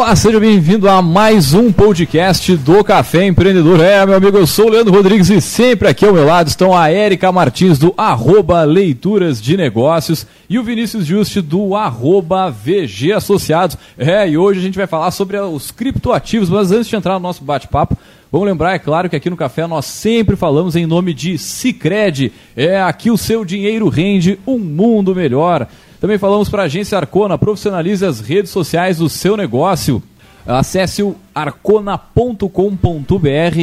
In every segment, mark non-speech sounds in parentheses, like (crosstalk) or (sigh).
Olá, seja bem-vindo a mais um podcast do Café Empreendedor. É, meu amigo, eu sou o Leandro Rodrigues e sempre aqui ao meu lado estão a Érica Martins do arroba Leituras de Negócios e o Vinícius Juste do arroba VG Associados. É, e hoje a gente vai falar sobre os criptoativos, mas antes de entrar no nosso bate-papo, Vamos lembrar, é claro, que aqui no Café nós sempre falamos em nome de Cicred. É aqui o seu dinheiro rende um mundo melhor. Também falamos para a agência Arcona, profissionalize as redes sociais do seu negócio. Acesse o arcona.com.br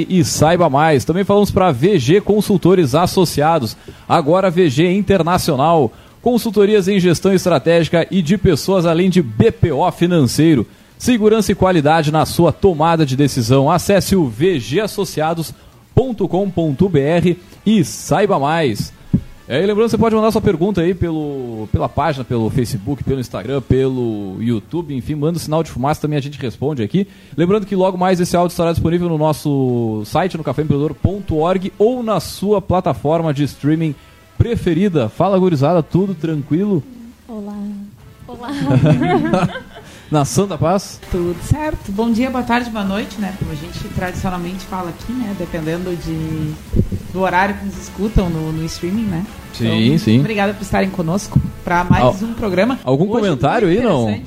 e saiba mais. Também falamos para VG Consultores Associados, agora VG Internacional, consultorias em gestão estratégica e de pessoas, além de BPO financeiro. Segurança e qualidade na sua tomada de decisão. Acesse o vgasociados.com.br e saiba mais. É, e lembrando, você pode mandar sua pergunta aí pelo, pela página, pelo Facebook, pelo Instagram, pelo YouTube, enfim, manda um sinal de fumaça, também a gente responde aqui. Lembrando que logo mais esse áudio estará disponível no nosso site, no caféempreendedor.org ou na sua plataforma de streaming preferida. Fala, gurizada, tudo tranquilo? Olá. Olá. (laughs) (laughs) (laughs) Na Santa Paz? Tudo certo. Bom dia, boa tarde, boa noite, né? Como a gente tradicionalmente fala aqui, né? Dependendo de, do horário que nos escutam no, no streaming, né? Sim, então, sim. Obrigada por estarem conosco para mais Al um programa. Algum Hoje comentário aí, não? Né?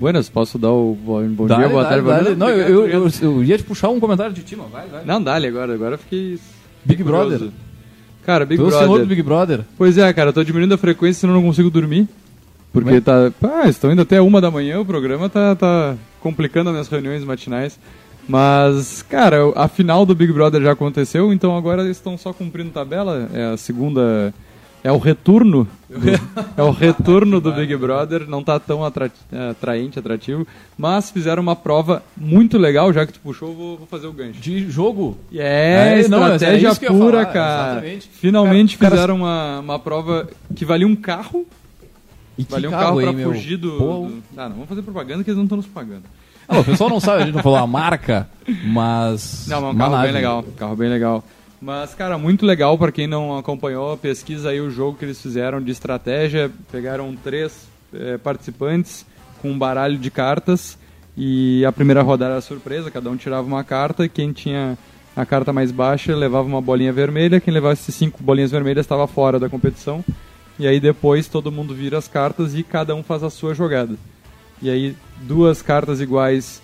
Buenas, posso dar o bom dia, boa tarde, boa noite? Não, eu, eu, eu, ia te puxar um comentário de ti, mano. Vai, vai. Não, dá-lhe agora, agora fiquei... Big Brother. Cara, Big Brother. Brother. do Big Brother. Pois é, cara, eu tô diminuindo a frequência, senão eu não consigo dormir. Porque Mas... tá. Ah, estão indo até uma da manhã, o programa tá, tá complicando as minhas reuniões matinais. Mas, cara, a final do Big Brother já aconteceu, então agora eles estão só cumprindo tabela. É a segunda. É o retorno. (laughs) É o retorno do Big Brother. Não tá tão atra, atraente, atrativo. Mas fizeram uma prova muito legal, já que tu puxou, vou, vou fazer o gancho. De jogo? É, é estratégia não, é pura, cara. Exatamente. Finalmente cara, fizeram cara... Uma, uma prova que valia um carro e que Valeu um carro, carro pra fugir do, do, Ah, não, vamos fazer propaganda que eles não estão nos pagando. Ah, o pessoal não sabe, a gente não falou a marca, mas. Não, mas um carro bem legal. Carro bem legal. Mas, cara, muito legal para quem não acompanhou, pesquisa aí o jogo que eles fizeram de estratégia. Pegaram três é, participantes com um baralho de cartas e a primeira rodada era surpresa, cada um tirava uma carta e quem tinha a carta mais baixa levava uma bolinha vermelha, quem levasse cinco bolinhas vermelhas estava fora da competição. E aí depois todo mundo vira as cartas e cada um faz a sua jogada. E aí duas cartas iguais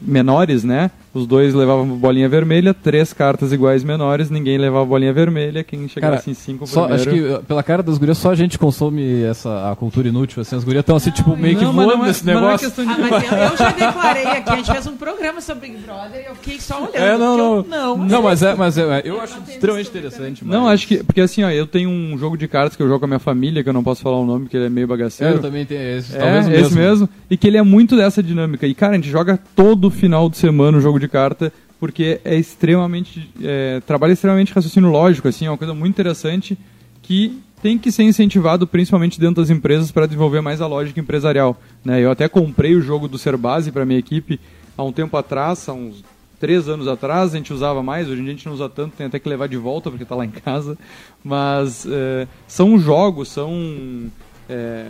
menores, né? Os dois levavam bolinha vermelha, três cartas iguais menores, ninguém levava bolinha vermelha, quem chegasse em cinco só, primeiro... Acho que pela cara das gurias só a gente consome essa a cultura inútil, assim, as gurias estão assim, tipo, meio que voando é- nesse é negócio. Não é ah, mas eu, eu, já declarei aqui, a gente fez um programa sobre Big Brother e eu fiquei só olhando. É, não, não. Eu, não, não, mas é, mas é, eu acho extremamente interessante. Mas... Não, acho que, porque assim, ó, eu tenho um jogo de cartas que eu jogo com a minha família, que eu não posso falar o nome, porque ele é meio bagaceiro. Eu também tenho esse, é, talvez esse mesmo. mesmo. E que ele é muito dessa dinâmica. E, cara, a gente joga todo final de semana o jogo de carta porque é extremamente é, trabalha extremamente raciocínio lógico, assim, é uma coisa muito interessante que tem que ser incentivado principalmente dentro das empresas para desenvolver mais a lógica empresarial. Né? Eu até comprei o jogo do Serbase para minha equipe há um tempo atrás, há uns três anos atrás, a gente usava mais, hoje em dia a gente não usa tanto, tem até que levar de volta porque está lá em casa. Mas é, são jogos, são é,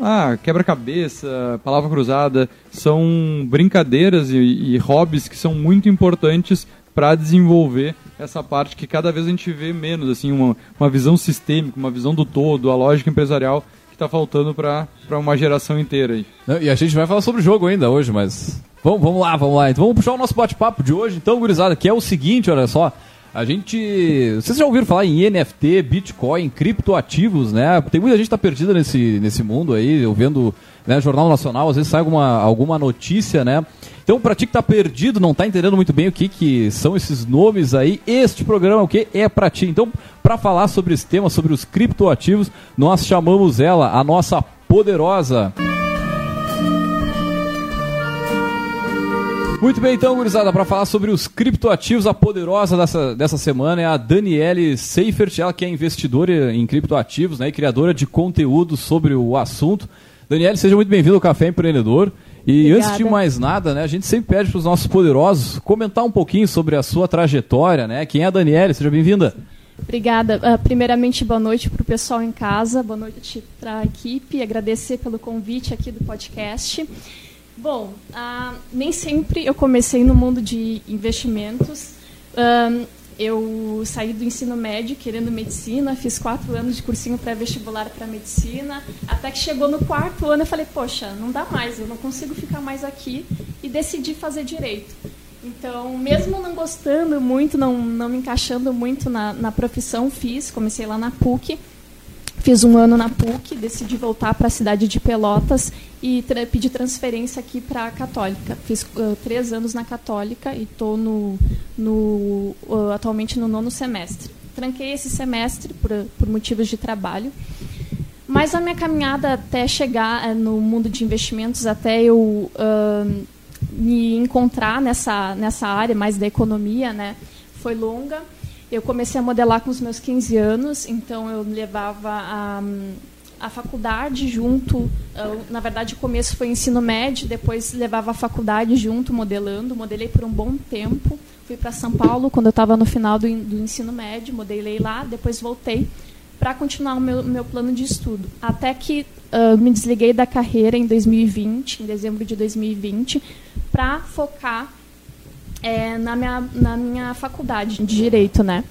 ah, quebra-cabeça, palavra cruzada, são brincadeiras e, e hobbies que são muito importantes para desenvolver essa parte que cada vez a gente vê menos, assim, uma, uma visão sistêmica, uma visão do todo, a lógica empresarial que está faltando para uma geração inteira. Aí. E a gente vai falar sobre o jogo ainda hoje, mas vamos, vamos lá, vamos lá. Então vamos puxar o nosso bate-papo de hoje, então, gurizada, que é o seguinte, olha só. A gente. Vocês já ouviram falar em NFT, Bitcoin, criptoativos, né? Tem muita gente que tá perdida nesse, nesse mundo aí, eu vendo né, Jornal Nacional, às vezes sai alguma, alguma notícia, né? Então, para ti que tá perdido, não tá entendendo muito bem o que, que são esses nomes aí, este programa o que é para ti. Então, para falar sobre esse tema, sobre os criptoativos, nós chamamos ela, a nossa poderosa. Muito bem, então, gurizada, para falar sobre os criptoativos, a poderosa dessa, dessa semana é a Daniele Seifert, ela que é investidora em criptoativos né, e criadora de conteúdo sobre o assunto. Daniele, seja muito bem-vindo ao Café Empreendedor. E Obrigada. antes de mais nada, né, a gente sempre pede para os nossos poderosos comentar um pouquinho sobre a sua trajetória, né? Quem é a Daniele? Seja bem-vinda. Obrigada. Uh, primeiramente, boa noite para o pessoal em casa, boa noite para a equipe, agradecer pelo convite aqui do podcast. Bom, ah, nem sempre eu comecei no mundo de investimentos. Um, eu saí do ensino médio querendo medicina, fiz quatro anos de cursinho pré-vestibular para medicina, até que chegou no quarto ano eu falei, poxa, não dá mais, eu não consigo ficar mais aqui e decidi fazer direito. Então, mesmo não gostando muito, não, não me encaixando muito na, na profissão, fiz, comecei lá na PUC, Fiz um ano na PUC, decidi voltar para a cidade de Pelotas e tra pedi transferência aqui para a Católica. Fiz uh, três anos na Católica e estou no, no uh, atualmente no nono semestre. Tranquei esse semestre por, por motivos de trabalho. Mas a minha caminhada até chegar uh, no mundo de investimentos, até eu me encontrar nessa, nessa área mais da economia, né, foi longa. Eu comecei a modelar com os meus 15 anos, então eu levava a, a faculdade junto. na verdade, o começo foi ensino médio, depois levava a faculdade junto, modelando. Modelei por um bom tempo. Fui para São Paulo quando eu estava no final do, do ensino médio, modelei lá, depois voltei para continuar o meu, meu plano de estudo. Até que uh, me desliguei da carreira em 2020, em dezembro de 2020, para focar é, na, minha, na minha faculdade de Direito, né?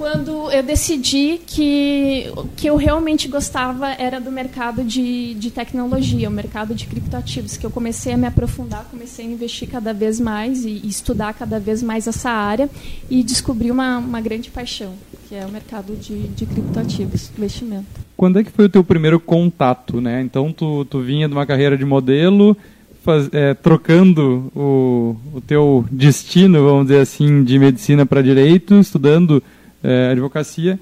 Quando eu decidi que que eu realmente gostava era do mercado de, de tecnologia, o mercado de criptoativos, que eu comecei a me aprofundar, comecei a investir cada vez mais e, e estudar cada vez mais essa área e descobri uma, uma grande paixão, que é o mercado de, de criptoativos, investimento. Quando é que foi o teu primeiro contato, né? Então tu, tu vinha de uma carreira de modelo, faz, é, trocando o, o teu destino, vamos dizer assim, de medicina para direito, estudando é, advocacia.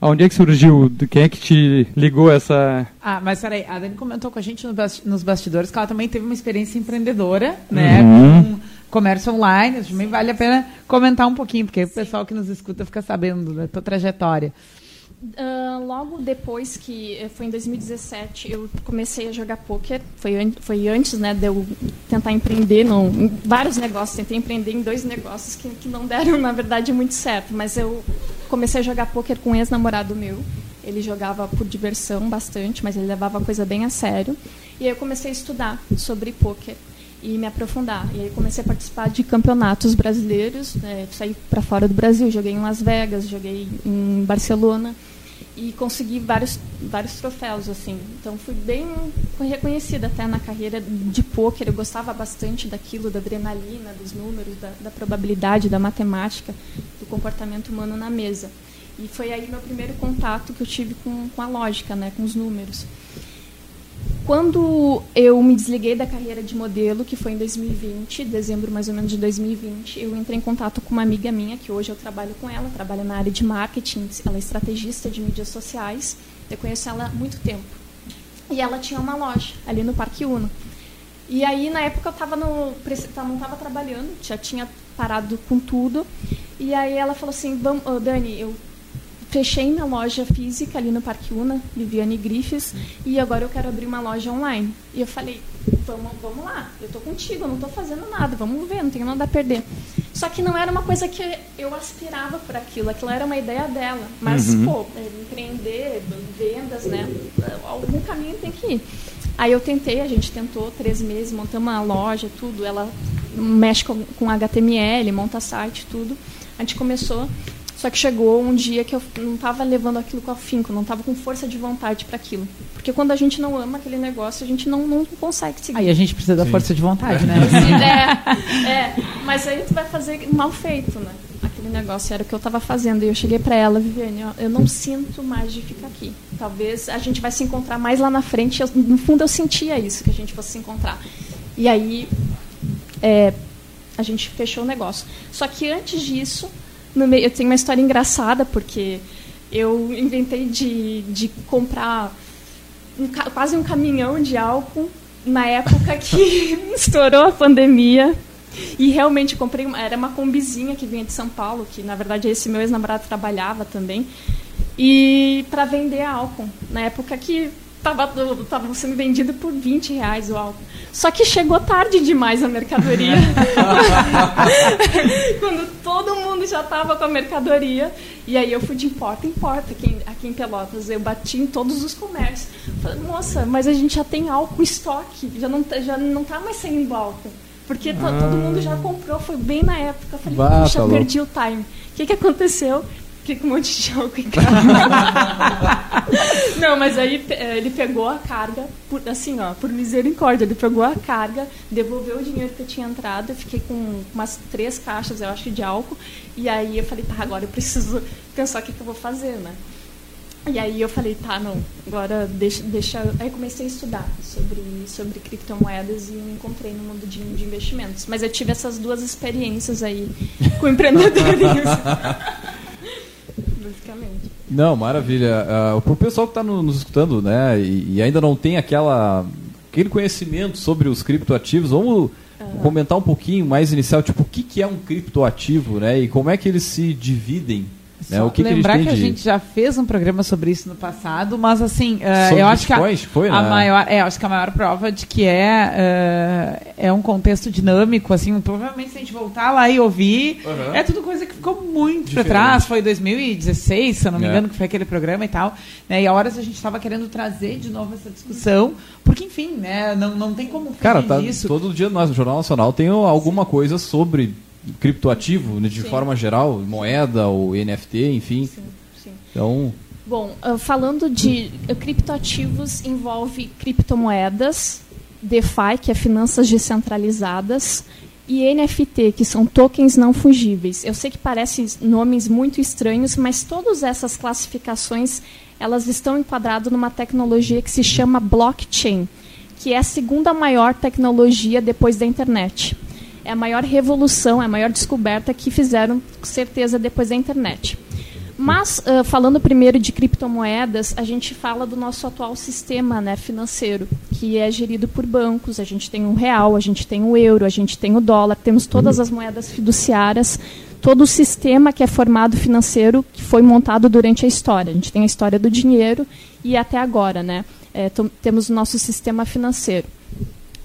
Onde é que surgiu? Quem é que te ligou essa. Ah, mas peraí, a Dani comentou com a gente nos bastidores que ela também teve uma experiência empreendedora, né? Uhum. Com comércio online. Também vale a pena comentar um pouquinho, porque o pessoal que nos escuta fica sabendo da tua trajetória. Uh, logo depois que eh, foi em 2017 eu comecei a jogar poker foi, an foi antes né de eu tentar empreender no, em vários negócios. Tentei empreender em dois negócios que, que não deram (laughs) na verdade muito certo. Mas eu comecei a jogar poker com um ex-namorado meu. Ele jogava por diversão bastante mas ele levava a coisa bem a sério. E aí eu comecei a estudar sobre poker e me aprofundar. E aí comecei a participar de campeonatos brasileiros, né, saí para fora do Brasil, joguei em Las Vegas, joguei em Barcelona e consegui vários vários troféus assim. Então fui bem reconhecida até na carreira de pôquer. Eu gostava bastante daquilo, da adrenalina, dos números, da, da probabilidade, da matemática, do comportamento humano na mesa. E foi aí meu primeiro contato que eu tive com, com a lógica, né, com os números. Quando eu me desliguei da carreira de modelo, que foi em 2020, dezembro mais ou menos de 2020, eu entrei em contato com uma amiga minha, que hoje eu trabalho com ela, trabalha na área de marketing, ela é estrategista de mídias sociais. Eu conheço ela há muito tempo. E ela tinha uma loja ali no Parque Uno. E aí, na época, eu tava no, não estava trabalhando, já tinha parado com tudo. E aí ela falou assim, Vamos, oh, Dani, eu fechei minha loja física ali no Parque Una, Viviane Griffiths, e agora eu quero abrir uma loja online. E eu falei, vamos, vamos lá, eu tô contigo, eu não tô fazendo nada, vamos ver, não tenho nada a perder. Só que não era uma coisa que eu aspirava por aquilo, aquilo era uma ideia dela. Mas, uhum. pô, é, empreender, vendas, né? Algum caminho tem que ir. Aí eu tentei, a gente tentou três meses, montamos uma loja, tudo. Ela mexe com, com HTML, monta site, tudo. A gente começou só que chegou um dia que eu não estava levando aquilo com afinco, não estava com força de vontade para aquilo. Porque quando a gente não ama aquele negócio, a gente não, não consegue seguir. Aí a gente precisa da força de vontade, né? (laughs) É, é, mas aí tu vai fazer mal feito, né? Aquele negócio era o que eu estava fazendo. E eu cheguei para ela, Viviane, ó, eu não sinto mais de ficar aqui. Talvez a gente vai se encontrar mais lá na frente. Eu, no fundo, eu sentia isso, que a gente fosse se encontrar. E aí, é, a gente fechou o negócio. Só que antes disso no meio, eu tenho uma história engraçada, porque eu inventei de, de comprar um, quase um caminhão de álcool na época que (laughs) estourou a pandemia. E realmente comprei, uma, era uma combizinha que vinha de São Paulo, que na verdade esse meu ex-namorado trabalhava também. E para vender álcool, na época que tava, tava sendo vendido por 20 reais o álcool. Só que chegou tarde demais a mercadoria. (laughs) Quando todo mundo já estava com a mercadoria. E aí eu fui de porta em porta aqui, aqui em Pelotas. Eu bati em todos os comércios. Falei, moça, mas a gente já tem álcool em estoque. Já não, tá, já não tá mais saindo álcool. Porque ah. todo mundo já comprou, foi bem na época. Eu falei, puxa, tá perdi o time. O que, que aconteceu? Fiquei com um monte de álcool em casa. (laughs) Não, mas aí eh, ele pegou a carga, por, assim, ó, por misericórdia, ele pegou a carga, devolveu o dinheiro que eu tinha entrado, eu fiquei com umas três caixas, eu acho, de álcool, e aí eu falei, tá, agora eu preciso pensar o que, que eu vou fazer, né? E aí eu falei, tá, não, agora deixa, deixa. Aí comecei a estudar sobre, sobre criptomoedas e me encontrei no mundo de, de investimentos. Mas eu tive essas duas experiências aí com (laughs) empreendedorismo. Basicamente. Não, maravilha. Uh, para o pessoal que está no, nos escutando, né, e, e, ainda não tem aquela, aquele conhecimento sobre os criptoativos, vamos uhum. comentar um pouquinho mais inicial, tipo, o que, que é um criptoativo, né, e como é que eles se dividem né? O que lembrar que, a, que a gente já fez um programa sobre isso no passado, mas assim, uh, eu acho que a, foi, a né? maior, é, acho que a maior prova de que é uh, é um contexto dinâmico, assim, provavelmente se a gente voltar lá e ouvir, uhum. é tudo coisa que ficou muito para trás, foi 2016, se eu não me é. engano, que foi aquele programa e tal, né? E a horas a gente estava querendo trazer de novo essa discussão, porque enfim, né, não, não tem como Cara, tá, isso. todo dia no Jornal Nacional tem alguma coisa sobre criptoativo, né, de sim. forma geral, moeda ou NFT, enfim. Sim, sim. Então. Bom, uh, falando de criptoativos, envolve criptomoedas, DeFi, que é finanças descentralizadas, e NFT, que são tokens não fungíveis. Eu sei que parecem nomes muito estranhos, mas todas essas classificações elas estão enquadradas numa tecnologia que se chama blockchain, que é a segunda maior tecnologia depois da internet é a maior revolução, é a maior descoberta que fizeram, com certeza, depois da internet. Mas, uh, falando primeiro de criptomoedas, a gente fala do nosso atual sistema né, financeiro, que é gerido por bancos. A gente tem o real, a gente tem o euro, a gente tem o dólar, temos todas as moedas fiduciárias, todo o sistema que é formado financeiro que foi montado durante a história. A gente tem a história do dinheiro e até agora, né? É, temos o nosso sistema financeiro.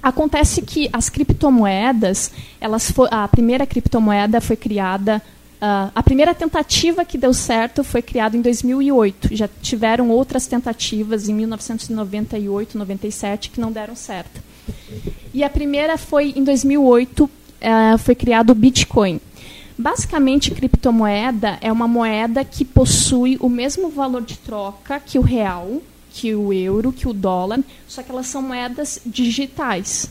Acontece que as criptomoedas, elas a primeira criptomoeda foi criada, uh, a primeira tentativa que deu certo foi criada em 2008. Já tiveram outras tentativas em 1998, 97 que não deram certo. E a primeira foi em 2008, uh, ah, foi criado o Bitcoin. Basicamente, criptomoeda é uma moeda que possui o mesmo valor de troca que o real, que o euro, que o dólar, só que elas são moedas digitais.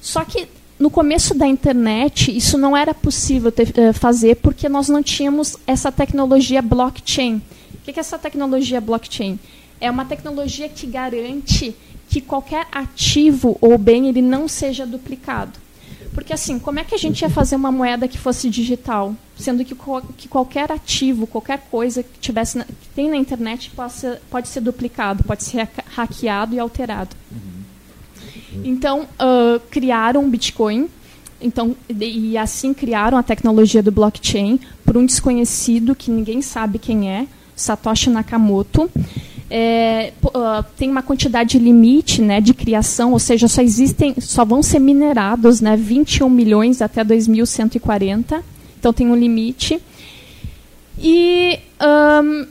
Só que no começo da internet isso não era possível ter, uh, fazer porque nós não tínhamos essa tecnologia blockchain. O que é essa tecnologia blockchain? É uma tecnologia que garante que qualquer ativo ou bem ele não seja duplicado. Porque assim, como é que a gente ia fazer uma moeda que fosse digital, sendo que, que qualquer ativo, qualquer coisa que tivesse na, que tem na internet possa, pode ser duplicado, pode ser hackeado e alterado. Uhum. Então uh, criaram o Bitcoin, então e assim criaram a tecnologia do blockchain por um desconhecido que ninguém sabe quem é, Satoshi Nakamoto é, tem uma quantidade limite né, de criação, ou seja, só existem, só vão ser minerados né, 21 milhões até 2140. Então tem um limite. E um,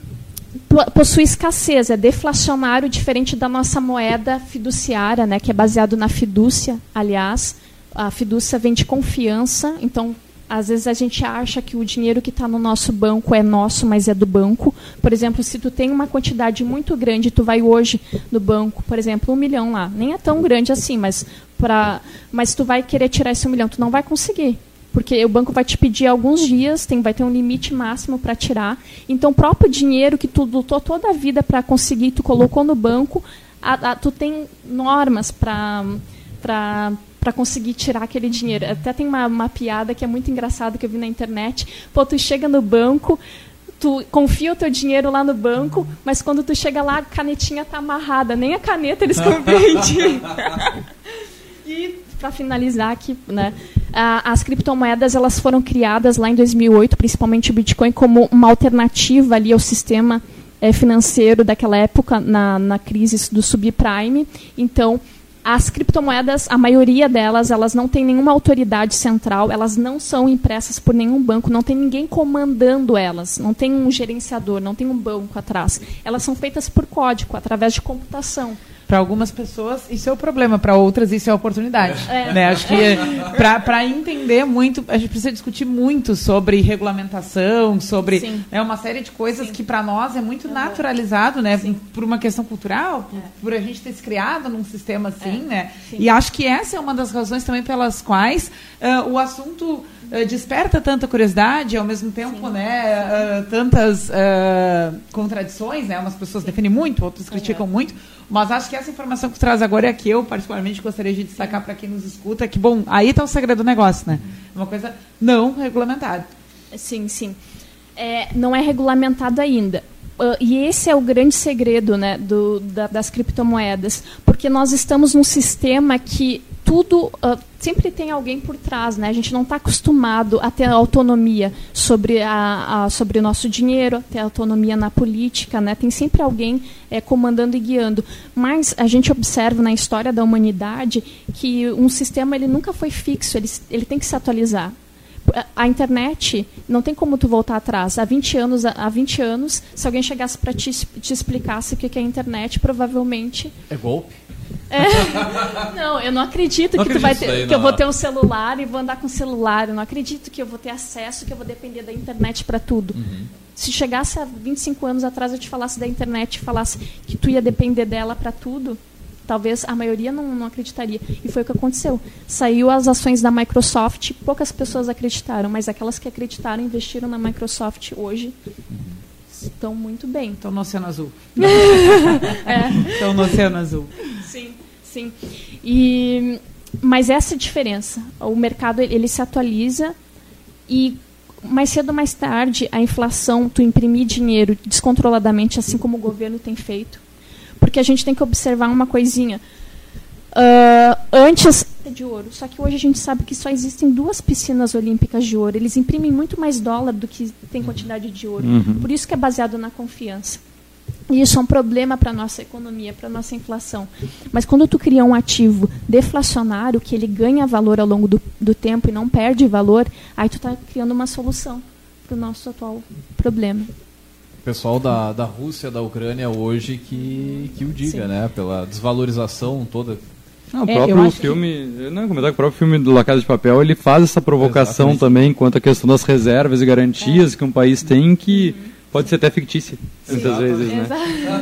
possui escassez, é deflacionário, diferente da nossa moeda fiduciária, né, que é baseado na fidúcia, aliás. A fidúcia vem de confiança, então às vezes a gente acha que o dinheiro que está no nosso banco é nosso, mas é do banco. Por exemplo, se tu tem uma quantidade muito grande, tu vai hoje no banco, por exemplo, um milhão lá. Nem é tão grande assim, mas para, mas tu vai querer tirar esse um milhão, tu não vai conseguir, porque o banco vai te pedir alguns dias, tem, vai ter um limite máximo para tirar. Então, o próprio dinheiro que tu lutou toda a vida para conseguir, tu colocou no banco, a, a, tu tem normas para para para conseguir tirar aquele dinheiro. Até tem uma, uma piada que é muito engraçada que eu vi na internet. Pô, tu chega no banco, tu confia o teu dinheiro lá no banco, mas quando tu chega lá, a canetinha tá amarrada, nem a caneta eles (laughs) compreendem. e para finalizar aqui, né, as criptomoedas elas foram criadas lá em 2008, principalmente o Bitcoin, como uma alternativa ali ao sistema é, financeiro daquela época, na, na crise do subprime. Então, as criptomoedas, a maioria delas, elas não têm nenhuma autoridade central, elas não são impressas por nenhum banco, não tem ninguém comandando elas, não tem um gerenciador, não tem um banco atrás. Elas são feitas por código, através de computação. Para algumas pessoas isso é o problema, para outras isso é a oportunidade. É. Né? Acho que para entender muito, a gente precisa discutir muito sobre regulamentação, sobre é uma série de coisas Sim. que para nós é muito naturalizado, né? Sim. Por uma questão cultural, por, é. por, a gente ter se criado num sistema assim, é. né? E acho que essa é uma das razões também pelas quais uh, o assunto uh, desperta tanta curiosidade, ao mesmo tempo, né, uh, tantas contradições, né? Umas pessoas defendem muito, outras criticam muito, mas acho que essa informação que tu traz agora é a que eu, particularmente, gostaria de destacar para quem nos escuta, que, bom, aí está o segredo do negócio, né? É uma coisa não regulamentada. Sim, sim. É, não é regulamentado ainda. Uh, e esse é o grande segredo né, do, da, das criptomoedas, porque nós estamos num sistema que tudo uh, sempre tem alguém por trás, né? A gente não está acostumado a ter autonomia sobre a, a, sobre o nosso dinheiro, ter autonomia na política, né? Tem sempre alguém é, comandando e guiando. Mas a gente observa na história da humanidade que um sistema ele nunca foi fixo, ele, ele tem que se atualizar a internet não tem como tu voltar atrás. Há 20 anos, há 20 anos, se alguém chegasse para te, te explicasse o que é a internet, provavelmente é golpe. É. (laughs) Não, eu não acredito não que, acredito tu vai ter, que eu vou ter um celular e vou andar com celular. Eu não acredito que eu vou ter acesso, que eu vou depender da internet para tudo. Uhum. Se chegasse há 25 anos atrás eu te falasse da internet e falasse que tu ia depender dela para tudo, talvez a maioria não, não, acreditaria. E foi o que aconteceu. Saiu as ações da Microsoft, poucas pessoas acreditaram, mas aquelas que acreditaram investiram na Microsoft hoje. Estão muito bem. Estão no Oceano Azul. (laughs) é. Estão no Oceano Azul. Sim, sim. E, mas essa é diferença. O mercado ele se atualiza e mais cedo ou mais tarde a inflação, tu imprimir dinheiro descontroladamente, assim como o governo tem feito. Porque a gente tem que observar uma coisinha. Uh, antes de ouro, só que hoje a gente sabe que só existem duas piscinas olímpicas de ouro. Eles imprimem muito mais dólar do que tem quantidade de ouro. Uhum. Por isso que é baseado na confiança. E isso é um problema para a nossa economia, para a nossa inflação. Mas quando tu cria um ativo deflacionário, que ele ganha valor ao longo do, do tempo e não perde valor, aí tu está criando uma solução para o nosso atual problema. Pessoal da, da Rússia, da Ucrânia hoje que, que o diga, Sim. né? Pela desvalorização toda não, o é, próprio filme, que... não comentar que o próprio filme do La Casa de Papel, ele faz essa provocação Exatamente. também quanto à questão das reservas e garantias é. que um país tem que uhum pode ser até fictícia, muitas vezes, né?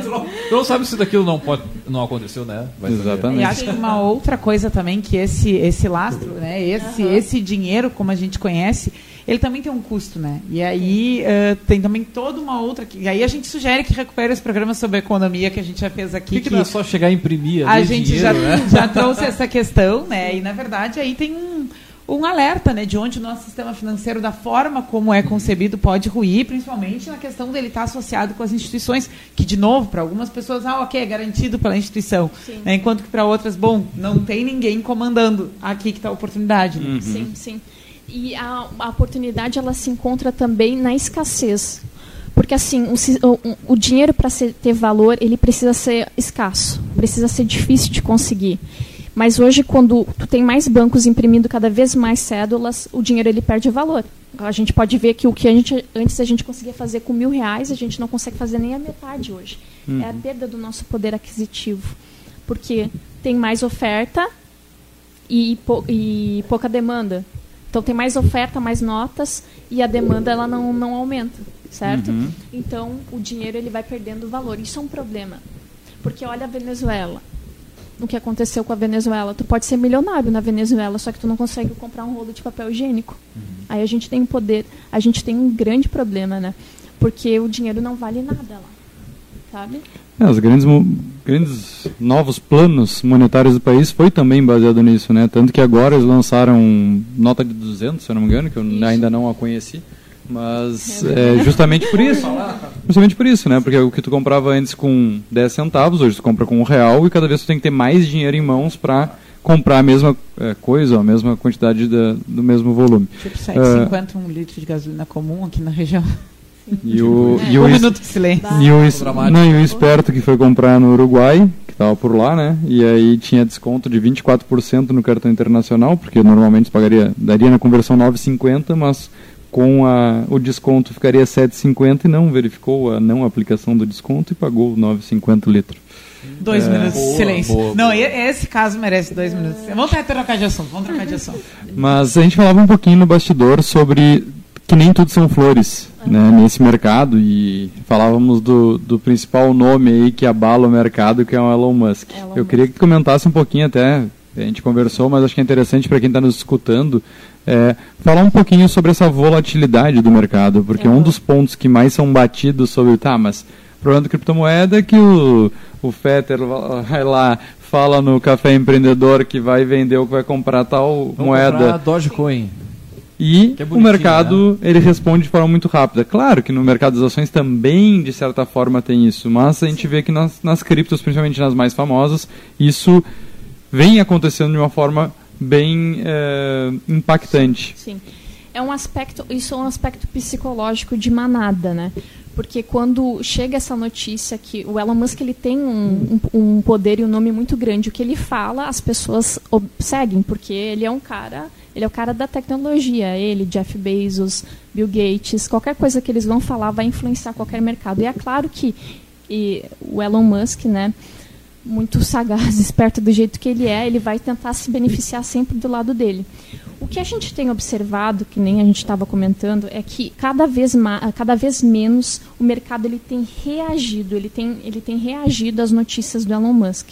tu, não, tu não sabe se daquilo não, pode, não aconteceu, né? Vai Exatamente. E acho que uma outra coisa também que esse, esse lastro, né? Esse, uhum. esse dinheiro, como a gente conhece, ele também tem um custo, né? E aí uh, tem também toda uma outra. E aí a gente sugere que recupere esse programa sobre economia que a gente já fez aqui. Por que, que, não é só chegar a imprimir? A gente dinheiro, já, né? (laughs) já trouxe essa (laughs) questão, né? E na verdade aí tem um um alerta né, de onde o nosso sistema financeiro, da forma como é concebido, pode ruir, principalmente na questão dele estar associado com as instituições, que, de novo, para algumas pessoas, ah, ok, é garantido pela instituição. Né, enquanto que para outras, bom, não tem ninguém comandando aqui que está a oportunidade. Né? Uhum. Sim, sim. E a, a oportunidade ela se encontra também na escassez. Porque assim, o, o, dinheiro para ter valor, ele precisa ser escasso, precisa ser difícil de conseguir. Mas hoje, quando tu tem mais bancos imprimindo cada vez mais cédulas, o dinheiro ele perde valor. A gente pode ver que o que a gente, antes a gente conseguia fazer com mil reais, a gente não consegue fazer nem a metade hoje. Uhum. É a perda do nosso poder aquisitivo. Porque tem mais oferta e, e pouca demanda. Então tem mais oferta, mais notas e a demanda ela não, não aumenta, certo? Uhum. Então o dinheiro ele vai perdendo valor. Isso é um problema. Porque olha a Venezuela o que aconteceu com a Venezuela. Tu pode ser milionário na Venezuela, só que tu não consegue comprar um rolo de papel higiênico. Uhum. Aí a gente tem um poder, a gente tem um grande problema, né? Porque o dinheiro não vale nada lá, sabe? É, os grandes, grandes novos planos monetários do país foi também baseado nisso, né? Tanto que agora eles lançaram nota de 200, se eu não me engano, que eu Isso. ainda não a conheci. Mas é, é justamente por (laughs) isso. Justamente por isso, né? Porque o que tu comprava antes com 10 centavos, hoje tu compra com um real e cada vez tu tem que ter mais dinheiro em mãos para comprar a mesma é, coisa, a mesma quantidade da, do mesmo volume. Tipo 7,50 uh, um litro de gasolina comum aqui na região. E o, É, e o, um minuto de silêncio. e o, es- não, e o esperto que foi comprar no Uruguai, que tava por lá, né? E aí tinha desconto de 24% no cartão internacional, porque normalmente pagaria, daria na conversão 9,50, mas com a, o desconto ficaria 7,50 e não verificou a não aplicação do desconto e pagou 9,50 litro. Dois minutos de silêncio. boa, não, boa. e- esse caso merece dois minutos. Vamos ter- trocar de assunto, vamos trocar de assunto. Mas a gente falava um pouquinho no bastidor sobre que nem tudo são flores né, nesse mercado e falávamos do, do principal nome aí que abala o mercado, que é o Elon Musk. Elon Eu queria que comentasse um pouquinho até, a gente conversou, mas acho que é interessante para quem está nos escutando, é, falar um pouquinho sobre essa volatilidade do mercado, porque um Uhum. dos pontos que mais são batidos sobre, tá, mas o problema da criptomoeda é que o, o Fetter vai lá, fala no café empreendedor que vai vender ou que vai comprar tal Vamos moeda comprar Dogecoin. E é o mercado ele responde de forma muito rápida. Claro que no mercado das ações também, de certa forma, tem isso, mas a gente vê que nas, nas criptos, principalmente nas mais famosas, isso vem acontecendo de uma forma bem eh, impactante. Sim. É um aspecto, isso é um aspecto psicológico de manada, né? Porque quando chega essa notícia que o Elon Musk ele tem um, um, um poder e um nome muito grande, o que ele fala as pessoas seguem, porque ele é um cara, ele é o cara da tecnologia, ele, Jeff Bezos, Bill Gates, qualquer coisa que eles vão falar vai influenciar qualquer mercado. E é claro que o Elon Musk, né, muito sagaz, (laughs) esperto do jeito que ele é, ele vai tentar se beneficiar sempre do lado dele. O que a gente tem observado, que nem a gente estava comentando, é que cada vez, cada vez menos o mercado ele tem reagido, ele tem, ele tem reagido às notícias do Elon Musk.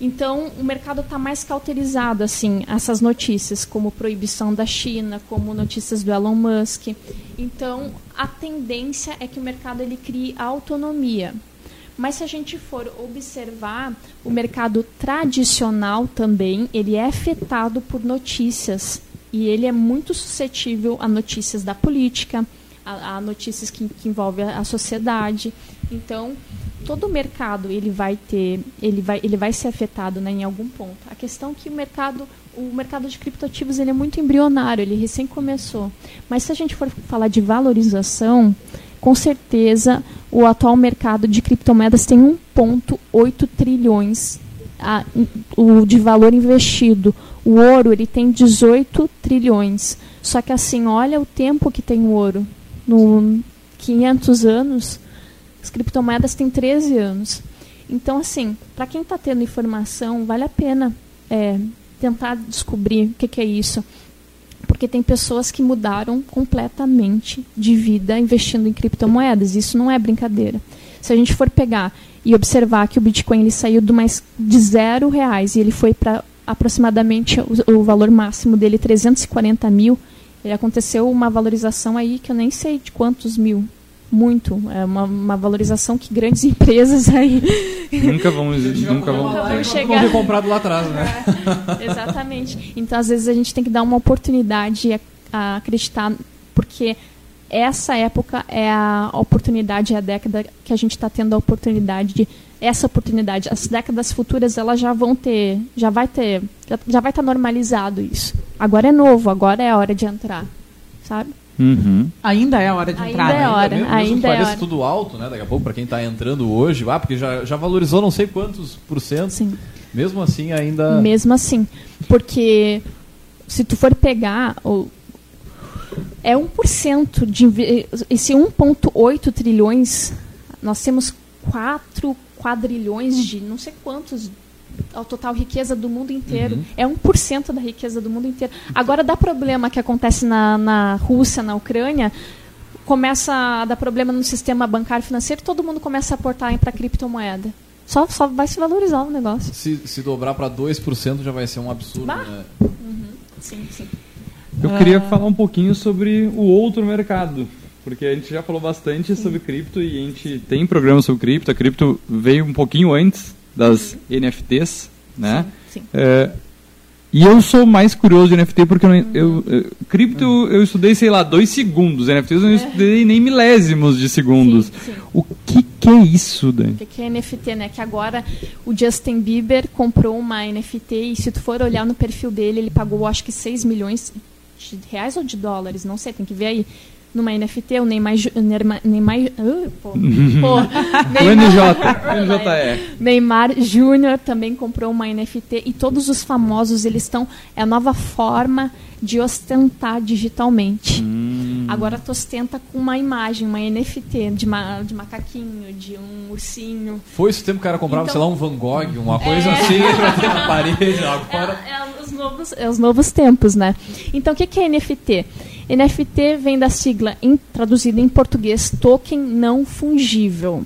Então, o mercado está mais cauterizado, assim, essas notícias, como proibição da China, como notícias do Elon Musk. Então, a tendência é que o mercado ele crie autonomia. Mas se a gente for observar, o mercado tradicional também, ele é afetado por notícias. E ele é muito suscetível a notícias da política, a, a notícias que, que envolvem a, a sociedade. Então, todo o mercado ele vai ter, ele vai, ele vai ser afetado né, em algum ponto. A questão é que o mercado, o mercado de criptoativos ele é muito embrionário, ele recém começou. Mas se a gente for falar de valorização, com certeza o atual mercado de criptomoedas tem 1,8 trilhões a- o de valor investido. O ouro ele tem 18 trilhões. Só que assim, olha o tempo que tem o ouro. No 500 anos, as criptomoedas têm 13 anos. Então, assim, para quem está tendo informação, vale a pena é, tentar descobrir o que, que é isso. Porque tem pessoas que mudaram completamente de vida investindo em criptomoedas. Isso não é brincadeira. Se a gente for pegar e observar que o Bitcoin ele saiu do mais de zero reais e ele foi para aproximadamente o, o valor máximo dele 340 mil, ele aconteceu uma valorização aí que eu nem sei de quantos mil. Muito. É uma, uma valorização que grandes (laughs) empresas aí. Nunca vão, nunca vão. Nunca vão chegar. Vamos ter comprado lá atrás, né? Exatamente. Então, às vezes, a gente tem que dar uma oportunidade a, a acreditar, porque essa época é a oportunidade, é a década que a gente está tendo a oportunidade de essa oportunidade. As décadas futuras elas já vão ter, já vai ter, já, já vai estar normalizado isso. Agora é novo, agora é a hora de entrar, sabe? Uhum. Ainda é hora de Ainda entrar. é né? hora. mesmo, mesmo ainda que é pareça hora. tudo alto, né? Daqui a pouco, para quem está entrando hoje, ah, porque já, já valorizou não sei quantos por cento. Sim. Mesmo assim, ainda. Mesmo assim. Porque se tu for pegar. O, é 1% de. Esse 1,8 trilhões, nós temos 4 quadrilhões de não sei quantos. Ao total riqueza do mundo inteiro. Uhum. É 1% da riqueza do mundo inteiro. Agora dá problema que acontece na, na Rússia, na Ucrânia, começa a dar problema no sistema bancário financeiro, todo mundo começa a aportar para criptomoeda. Só, só vai se valorizar o negócio. Se, se dobrar para 2% já vai ser um absurdo, Bah. né? Sim, sim. Eu queria falar um pouquinho sobre o outro mercado, porque a gente já falou bastante sobre cripto e a gente tem programa sobre cripto. A cripto veio um pouquinho antes das NFTs, né? Sim. É, e eu sou mais curioso de NFT porque eu, eu, eu- cripto eu estudei, sei lá, dois segundos. NFTs eu não estudei nem milésimos de segundos. Sim, sim. O que, que é isso, Dan? O que que é NFT, né? Que agora o Justin Bieber comprou uma NFT e se tu for olhar no perfil dele, ele pagou acho que 6 milhões de reais ou de dólares, não sei, tem que ver aí. Numa NFT, o Neymar, Neymar, (laughs) Neymar uh, pô, pô, NJE. Neymar Júnior também comprou uma NFT e todos os famosos eles estão é a nova forma de ostentar digitalmente. Hum. Agora tu ostenta com uma imagem, uma NFT de, ma, de macaquinho, de um ursinho. Foi esse tempo que o cara comprava, então, sei lá, um Van Gogh, uma coisa é... assim, (laughs) pra ter na parede. Agora... É, é, os novos, é os novos tempos, né? Então o que, que é NFT? NFT vem da sigla, em, traduzido em português, token não fungível.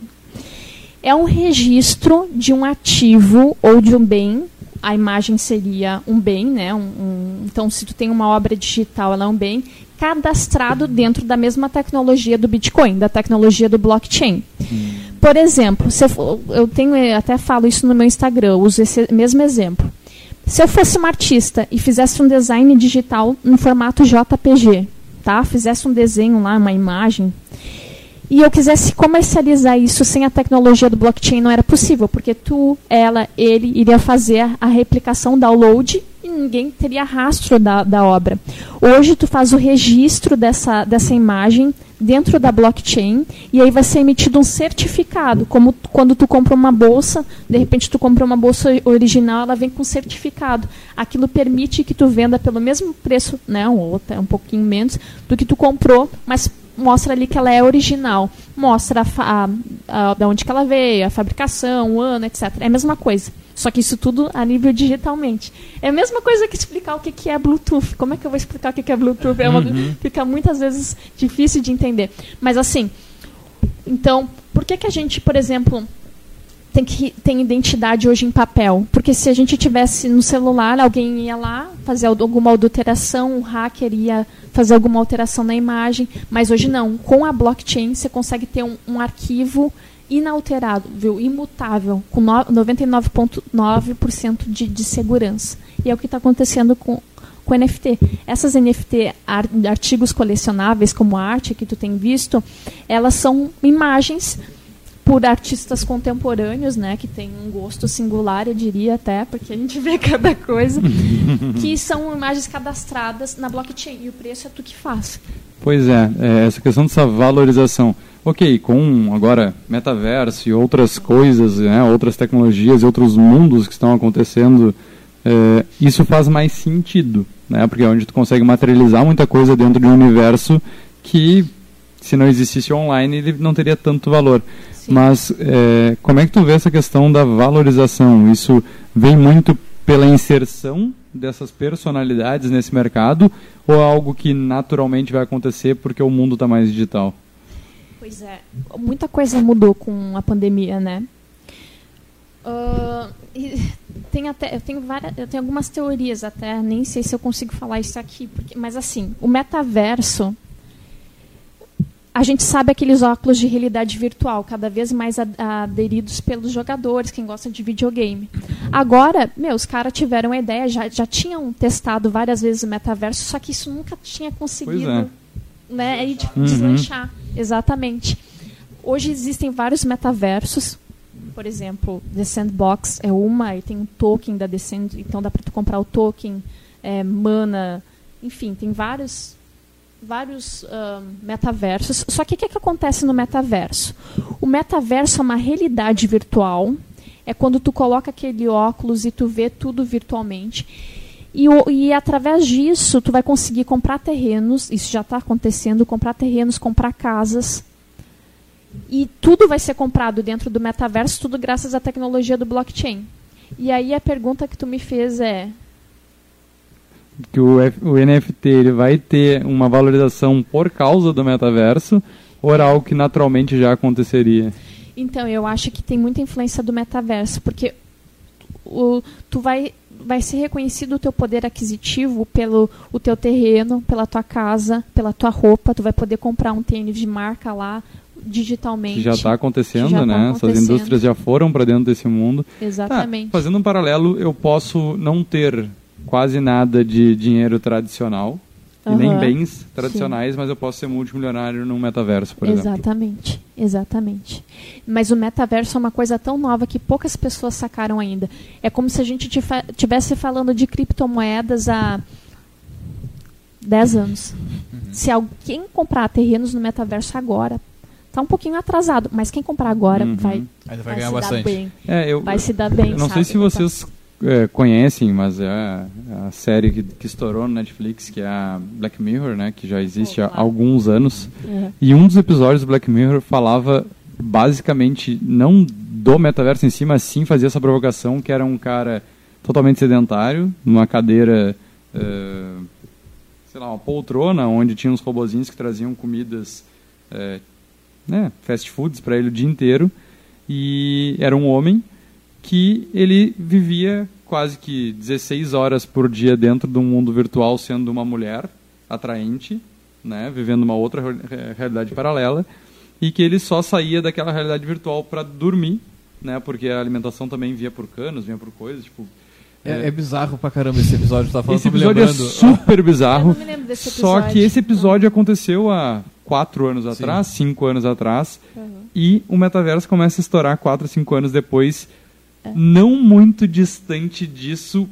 É um registro de um ativo ou de um bem. A imagem seria um bem, né? Um, um, então, se tu tem uma obra digital, ela é um bem cadastrado dentro da mesma tecnologia do Bitcoin, da tecnologia do blockchain. Hum. Por exemplo, se eu, eu tenho, eu até falo isso no meu Instagram, uso esse mesmo exemplo. Se eu fosse uma artista e fizesse um design digital no formato JPG, tá? Fizesse um desenho lá, uma imagem, e eu quisesse comercializar isso sem a tecnologia do blockchain, não era possível, porque tu, ela, ele iria fazer a replicação, download, e ninguém teria rastro da, da obra. Hoje tu faz o registro dessa, dessa imagem dentro da blockchain e aí vai ser emitido um certificado, como quando tu compra uma bolsa, de repente tu compra uma bolsa original, ela vem com certificado. Aquilo permite que tu venda pelo mesmo preço, né, ou até um pouquinho menos do que tu comprou, mas mostra ali que ela é original, mostra a, a, a, de onde que ela veio, a fabricação, o ano, etc. É a mesma coisa. Só que isso tudo a nível digitalmente. É a mesma coisa que explicar o que, que é Bluetooth. Como é que eu vou explicar o que, que é Bluetooth? É uma, uhum. Fica muitas vezes difícil de entender. Mas assim, então, por que, que a gente, por exemplo, tem que tem identidade hoje em papel? Porque se a gente tivesse no celular, alguém ia lá fazer alguma adulteração, um hacker ia fazer alguma alteração na imagem, mas hoje não. Com a blockchain, você consegue ter um, um arquivo inalterado, viu, imutável, com 99,9% de, de segurança. E é o que está acontecendo com, com NFT. Essas NFT, artigos colecionáveis como arte que tu tem visto, elas são imagens por artistas contemporâneos, né, que tem um gosto singular, eu diria até, porque a gente (laughs) vê cada coisa, (laughs) que são imagens cadastradas na blockchain e o preço é tu que faz. Pois é, é essa questão dessa valorização. Ok, com agora metaverso e outras coisas, né, outras tecnologias e outros mundos que estão acontecendo, é, isso faz mais sentido, né, porque é onde tu consegue materializar muita coisa dentro de um universo que, se não existisse online, ele não teria tanto valor. Sim. Mas é, como é que tu vê essa questão da valorização? Isso vem muito pela inserção dessas personalidades nesse mercado ou é algo que naturalmente vai acontecer porque o mundo está mais digital? Pois é, muita coisa mudou com a pandemia, né? Uh, tem até, eu tenho várias, eu tenho algumas teorias até, nem sei se eu consigo falar isso aqui, porque, mas assim, o metaverso, a gente sabe aqueles óculos de realidade virtual, cada vez mais aderidos pelos jogadores, quem gosta de videogame. Agora, meu, os caras tiveram a ideia, já, já tinham testado várias vezes o metaverso, só que isso nunca tinha conseguido é. né, de, uhum. deslanchar. Exatamente. Hoje existem vários metaversos. Por exemplo, The Sandbox é uma, e tem um token da The Sand, então dá para tu comprar o token, é, mana, enfim, tem vários vários metaversos. Só que o que, que acontece no metaverso? O metaverso é uma realidade virtual. É quando tu coloca aquele óculos e tu vê tudo virtualmente. E, e, através disso, tu vai conseguir comprar terrenos, isso já está acontecendo, comprar terrenos, comprar casas. E tudo vai ser comprado dentro do metaverso, tudo graças à tecnologia do blockchain. E aí a pergunta que tu me fez é... Que o, F, o NFT ele vai ter uma valorização por causa do metaverso ou era algo que naturalmente já aconteceria? Então, eu acho que tem muita influência do metaverso, porque o, tu vai vai ser reconhecido o teu poder aquisitivo pelo o teu terreno, pela tua casa, pela tua roupa. Tu vai poder comprar um tênis de marca lá digitalmente. Que já está acontecendo, já né? Tá acontecendo. Essas indústrias já foram para dentro desse mundo. Exatamente. Tá, fazendo um paralelo, eu posso não ter quase nada de dinheiro tradicional, Uhum. E nem bens tradicionais, Sim. mas eu posso ser multimilionário num metaverso, por exatamente, exemplo. Exatamente, exatamente. Mas o metaverso é uma coisa tão nova que poucas pessoas sacaram ainda. É como se a gente tivesse falando de criptomoedas há 10 anos. Se alguém comprar terrenos no metaverso agora, tá um pouquinho atrasado, mas quem comprar agora Uhum. vai, vai vai ganhar se bastante. dar bem. É, eu, Vai se dar bem, eu não sabe? sei se vocês é, conhecem, mas é a, série que, que estourou no Netflix, que é a Black Mirror, né? Que já existe há alguns anos. Uhum. E um dos episódios do Black Mirror falava basicamente não do metaverso em si, mas sim fazia essa provocação que era um cara totalmente sedentário, numa cadeira, eh, sei lá, uma poltrona, onde tinha uns robozinhos que traziam comidas, eh, né, fast foods para ele o dia inteiro. E era um homem que ele vivia quase que 16 horas por dia dentro de um mundo virtual, sendo uma mulher atraente, né, vivendo uma outra re- re- realidade paralela, e que ele só saía daquela realidade virtual para dormir, né, porque a alimentação também via por canos, vinha por coisas, tipo... É, é bizarro pra caramba esse episódio, tá falando, esse episódio é super Eu bizarro, não me lembro desse só que esse episódio aconteceu há quatro anos atrás, cinco anos atrás, Uhum. e o metaverso começa a estourar quatro, cinco anos depois, não muito distante disso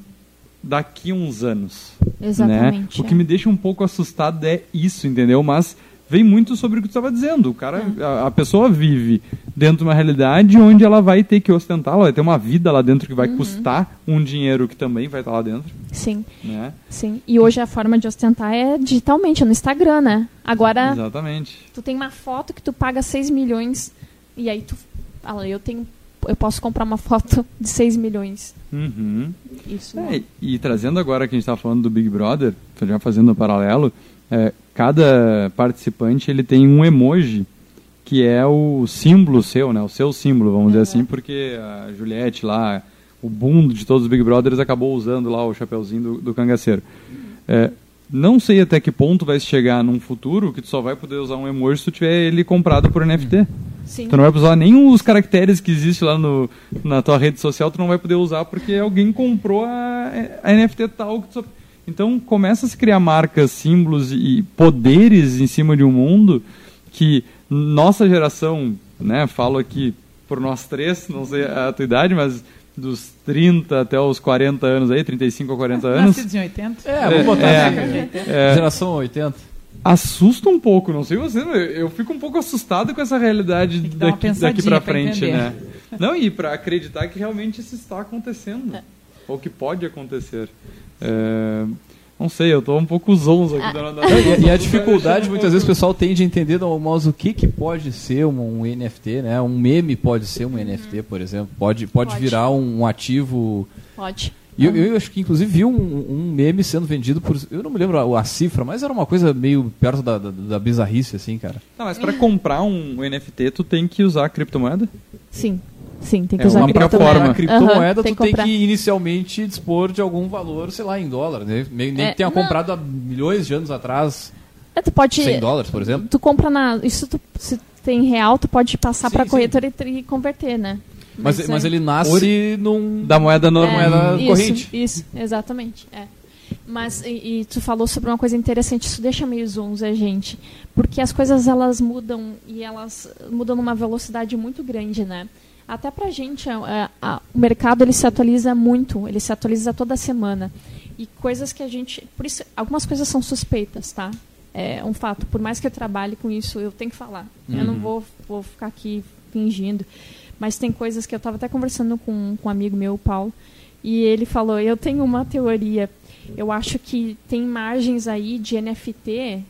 daqui a uns anos. Exatamente. Né? O que é. me deixa um pouco assustado é isso, entendeu? Mas vem muito sobre o que tu estava dizendo. O cara, É. a, a pessoa vive dentro de uma realidade onde ela vai ter que ostentar, ela vai ter uma vida lá dentro que vai Uhum. custar um dinheiro que também vai estar lá dentro, Sim, né? sim. E hoje a forma de ostentar é digitalmente, é no Instagram, né? Agora, Exatamente. tu tem uma foto que tu paga 6 milhões e aí tu fala, eu tenho eu posso comprar uma foto (laughs) de 6 milhões. Uhum. Isso. É, e trazendo agora que a gente está falando do Big Brother, já fazendo um paralelo, é, cada participante ele tem um emoji que é o símbolo seu, né? O seu símbolo, vamos dizer Uhum. assim, porque a Juliette lá, o boom de todos os Big Brothers acabou usando lá o chapeuzinho do, do cangaceiro. É, não sei até que ponto vai chegar num futuro que tu só vai poder usar um emoji se tu tiver ele comprado por NFT. Sim. Tu não vai usar nenhum dos caracteres que existe lá no, na tua rede social, tu não vai poder usar porque alguém comprou a, a NFT tal. Que tu só... Então começa a se criar marcas, símbolos e poderes em cima de um mundo que nossa geração, né, falo aqui por nós três, não sei a tua idade, mas dos 30 até os 40 anos aí, 35 a 40 (laughs) anos, Nascidos em 80. É, vamos botar É, assim. é, Geração 80. Assusta um pouco, não sei você, eu fico um pouco assustado com essa realidade daqui, daqui pra frente, entender. né? (laughs) Não, e pra acreditar que realmente isso está acontecendo. Ou que pode acontecer. É, não sei, eu tô um pouco zonzo aqui. da, da, E, e a dificuldade, (laughs) muitas vezes, o pessoal tende a entender, não, mas o que, que pode ser um, um NFT, né? Um meme pode ser um NFT, por exemplo. Pode, pode, Pode. virar um, um ativo. Pode. E eu, eu acho que, inclusive, vi um, um meme sendo vendido por. Eu não me lembro a, a cifra, mas era uma coisa meio perto da, da, da bizarrice, assim, cara. Não, mas pra comprar um NFT, tu tem que usar criptomoeda? Sim. Sim, tem que É usar uma criptomoeda. forma. A criptomoeda, Aham, tu tem comprar. que inicialmente dispor de algum valor, sei lá, em dólar, né? Nem, nem É, que tenha não. comprado há milhões de anos atrás, É, tu pode 100 dólares, por exemplo. tu compra na isso tu, se tem real, tu pode passar pra sim. corretora e, e converter, né? Mas, mas é- ele nasce num. Da moeda É, normal. moeda isso, corrente. Isso, exatamente. É. Mas e, e tu falou sobre uma coisa interessante, isso deixa meio zonzo a gente, porque as coisas elas mudam e elas mudam numa velocidade muito grande, né? Até pra gente, a- a- o mercado ele se atualiza muito, ele se atualiza toda semana. E coisas que a gente, por isso, algumas coisas são suspeitas, tá? É um fato, por mais que eu trabalhe com isso, eu tenho que falar. Eu não Uhum. vou, vou ficar aqui fingindo. Mas tem coisas que eu estava até conversando com, com um amigo meu, o Paulo, e ele falou: Eu tenho uma teoria. Eu acho que tem margens aí de NFT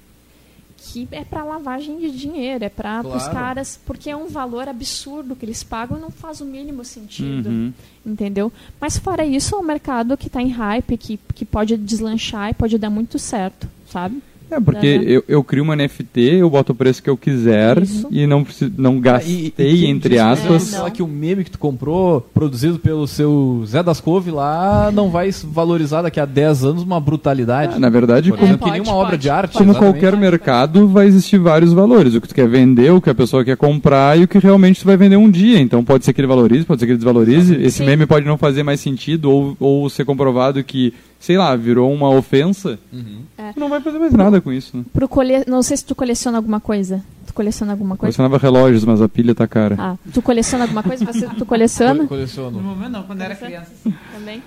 que é para lavagem de dinheiro, é para os Claro. caras, porque é um valor absurdo que eles pagam e não faz o mínimo sentido, Uhum. entendeu? Mas fora isso, é um mercado que está em hype, que, que pode deslanchar e pode dar muito certo, sabe? É, porque Uhum. eu, eu crio uma NFT, eu boto o preço que eu quiser Isso. e não, preciso, não gastei, quem entre disse, aspas. né, É, não. que o meme que tu comprou, produzido pelo seu Zé das Couve lá, não vai se valorizar daqui a 10 anos uma brutalidade. Ah, na verdade, Por como, que pode, nenhuma obra pode. de arte. como qualquer mercado, vai existir vários valores. O que tu quer vender, o que a pessoa quer comprar e o que realmente tu vai vender um dia. Então pode ser que ele valorize, pode ser que ele desvalorize. Esse Sim. meme pode não fazer mais sentido ou, ou ser comprovado que, sei lá, virou uma ofensa. Uhum. É. Não vai fazer mais nada com isso, né? Pro cole... Não sei se tu coleciona alguma coisa. Tu coleciona alguma coisa? Colecionava relógios, mas a pilha tá cara. Ah, tu coleciona alguma coisa? Você, tu coleciona? Coleciono. No momento não, quando era criança. Também?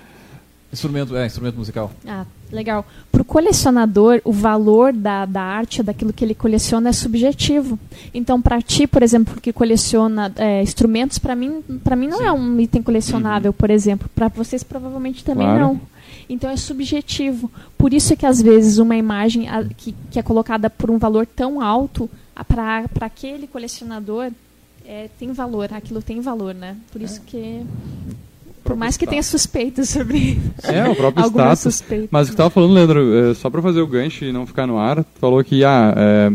Instrumento, é, instrumento musical. Ah, legal. Para o colecionador, o valor da, da arte, daquilo que ele coleciona, é subjetivo. Então, para ti, por exemplo, que coleciona é, instrumentos, para mim, para mim não é um item colecionável, por exemplo. Para vocês, provavelmente também Claro. não. Então, é subjetivo. Por isso é que, às vezes, uma imagem a- que, que é colocada por um valor tão alto, para aquele colecionador, é, tem valor. Aquilo tem valor, né? Por isso que... Por mais que tenha suspeitas sobre É, o próprio (laughs) status. suspeitas. Mas o que tu tava falando, Leandro, é, só para fazer o gancho e não ficar no ar, tu falou que ah, é,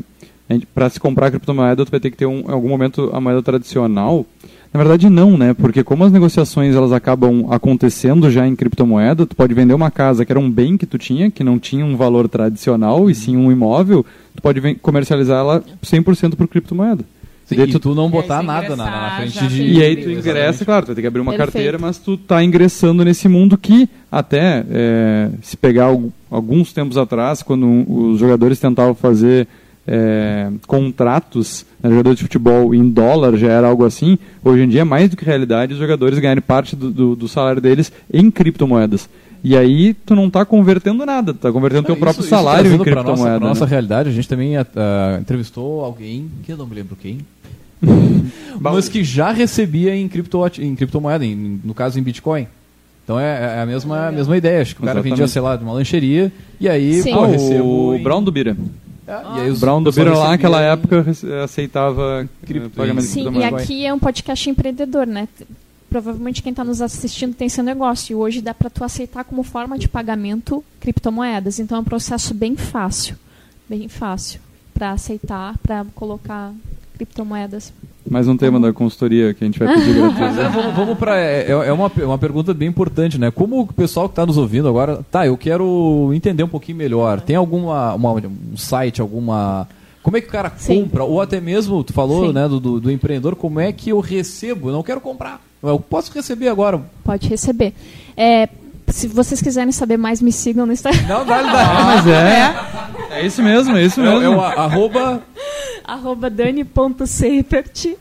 para se comprar criptomoeda, tu vai ter que ter um, em algum momento a moeda tradicional. Na verdade não, né? Porque como as negociações elas acabam acontecendo já em criptomoeda, tu pode vender uma casa que era um bem que tu tinha, que não tinha um valor tradicional e sim um imóvel, tu pode comercializar ela 100% por criptomoeda. Sim, e tu- tu não botar nada na, na frente de... E aí tu Exatamente. ingressa, claro, tu vai ter que abrir uma Perfeito. carteira, mas tu tá ingressando nesse mundo que até é, se pegar al- alguns tempos atrás, quando os jogadores tentavam fazer é, contratos, né, jogador de futebol em dólar já era algo assim, hoje em dia é mais do que realidade os jogadores ganharem parte do, do, do salário deles em criptomoedas. E aí tu não tá convertendo nada, tu tá convertendo teu Não, próprio isso- salário isso em nossa, criptomoeda. nossa né? realidade, a gente também ah, ah, entrevistou alguém, que eu não me lembro quem, (laughs) mas que já recebia em, cripto, em criptomoeda, em- no caso em Bitcoin. Então é, é a mesma, a mesma ideia. Acho que o cara Exatamente. vendia, sei lá, de uma lancheria, e aí, Sim. pô, Ah, recebo. o em- Brown do Bira. É, e aí O os- Brown do Bira lá naquela época aceitava Cripto- eh, pagamento de Sim, e aqui é um podcast empreendedor, né? Provavelmente quem está nos assistindo tem seu negócio. E hoje dá para tu aceitar como forma de pagamento criptomoedas. Então é um processo bem fácil. Bem fácil para aceitar, para colocar criptomoedas. Mais um tema da consultoria que a gente vai pedir (laughs) gratuito. é, vamos, vamos para é, é uma, é uma pergunta bem importante, né? Como o pessoal que está nos ouvindo agora, tá? Eu quero entender um pouquinho melhor. Tem alguma uma- um site, alguma como é que o cara Sim. compra? Ou até mesmo, tu falou, Sim. né, do, do, do empreendedor, como é que eu recebo? Eu não quero comprar. Eu posso receber agora. Pode receber. É, se vocês quiserem saber mais, me sigam no Instagram. Não, dá, Ah, dá. mas (laughs) é. É isso mesmo, é isso É, mesmo. é o a- arroba. Arroba dani.seipert,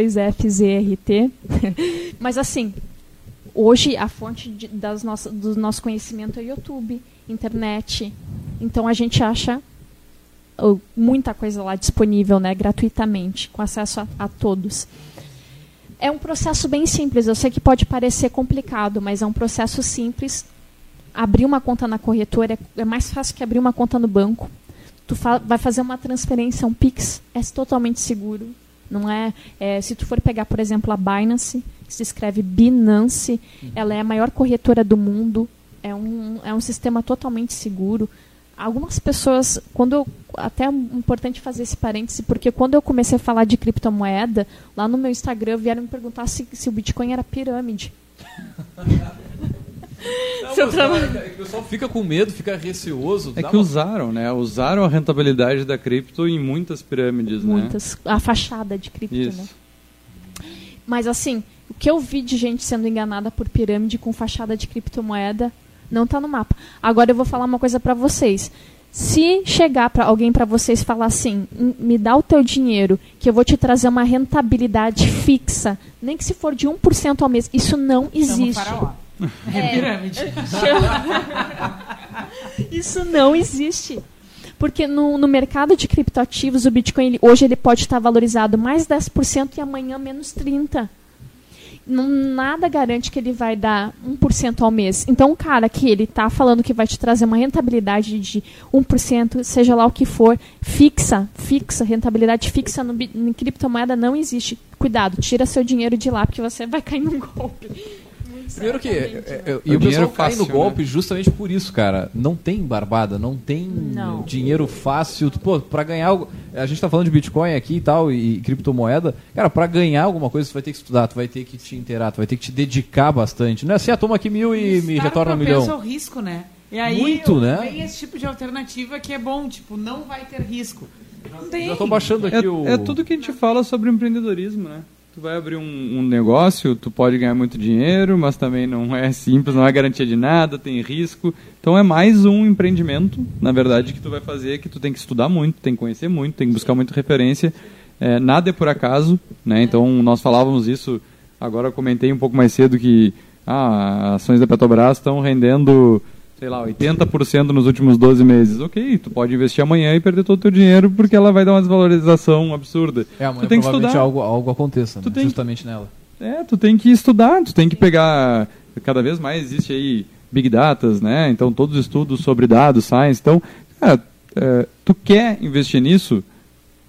S-E-Y-2-F-Z-R-T. (laughs) Mas assim, hoje a fonte de- das nossa, do nosso conhecimento é YouTube, internet. Então a gente acha muita coisa lá disponível, né, gratuitamente, com acesso a, a todos. É um processo bem simples. Eu sei que pode parecer complicado, mas é um processo simples. Abrir uma conta na corretora é, é mais fácil que abrir uma conta no banco. Tu fa- vai fazer uma transferência, um Pix, é totalmente seguro. Não é, é, se tu for pegar, por exemplo, a Binance, que se escreve Binance, ela é a maior corretora do mundo. É um, é um sistema totalmente seguro. Algumas pessoas, quando eu, até é importante fazer esse parêntese, porque quando eu comecei a falar de criptomoeda, lá no meu Instagram vieram me perguntar se, se o Bitcoin era pirâmide. (laughs) Não, Seu trabalho. cara, é que o pessoal fica com medo, fica receoso. É que uma- usaram, né? Usaram a rentabilidade da cripto em muitas pirâmides, né? Muitas. A fachada de cripto, né? Isso. Mas assim, o que eu vi de gente sendo enganada por pirâmide com fachada de criptomoeda não tá no mapa. Agora eu vou falar uma coisa pra vocês. Se chegar para alguém pra vocês e falar assim, "Hum, me dá o teu dinheiro, que eu vou te trazer uma rentabilidade fixa, nem que se for de 1% ao mês, isso não existe. faraó. É. É pirâmide. (laughs) Isso não existe. Porque no, no mercado de criptoativos, o Bitcoin ele- hoje ele pode estar valorizado mais 10% e amanhã menos 30%. Não, nada garante que ele vai dar 1% ao mês. Então, um cara que ele está falando que vai te trazer uma rentabilidade de 1%, seja lá o que for, fixa, fixa, rentabilidade fixa no, em criptomoeda não existe. Cuidado, tira seu dinheiro de lá, porque você vai cair num golpe. Primeiro que. é, né? é, e É o dinheiro pessoal cai no golpe justamente por isso, cara. Não tem barbada, não tem Não. dinheiro fácil. Pô, pra ganhar. algo- A gente tá falando de Bitcoin aqui e tal, e, e criptomoeda. Cara, pra ganhar alguma coisa, você vai ter que estudar, tu vai ter que te inteirar, tu vai ter que te dedicar bastante. Não é assim, ah, toma aqui mil e me retorna um milhão. ao risco, né? E aí Muito, né? vem esse tipo de alternativa que é bom, tipo, não vai ter risco. Não tem. Já tô baixando aqui É, o. é tudo que a gente fala sobre empreendedorismo, né? Tu vai abrir um, um negócio, tu pode ganhar muito dinheiro, mas também não é simples, não é garantia de nada, tem risco. Então é mais um empreendimento, na verdade, que tu vai fazer, que tu tem que estudar muito, tem que conhecer muito, tem que buscar muita referência. É, nada é por acaso, né? Então nós falávamos isso, agora comentei um pouco mais cedo que ah, ações da Petrobras estão rendendo, sei lá, 80% nos últimos 12 meses. Ok, tu pode investir amanhã e perder todo o teu dinheiro porque ela vai dar uma desvalorização absurda. É, amanhã tu tem que provavelmente estudar. algo, algo aconteça, Tu né? tem- justamente nela. É, tu tem que estudar, tu tem que pegar. Cada vez mais existe aí Big Datas, né? Então todos os estudos sobre dados, science. Então, cara, é, tu quer investir nisso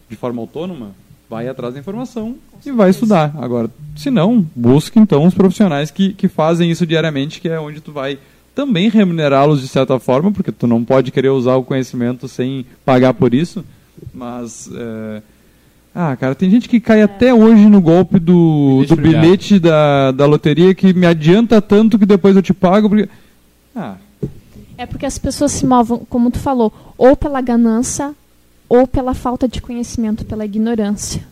de forma autônoma, vai atrás da informação e vai estudar. Agora, se não, busca então os profissionais que, que fazem isso diariamente, que é onde tu vai também remunerá-los de certa forma, porque tu não pode querer usar o conhecimento sem pagar por isso, mas é, ah, cara, tem gente que cai até hoje no golpe do, Bilhete do bilhete da, da loteria que me adianta tanto que depois eu te pago. Porque... Ah, É porque as pessoas se movem, como tu falou, ou pela ganância ou pela falta de conhecimento, pela ignorância.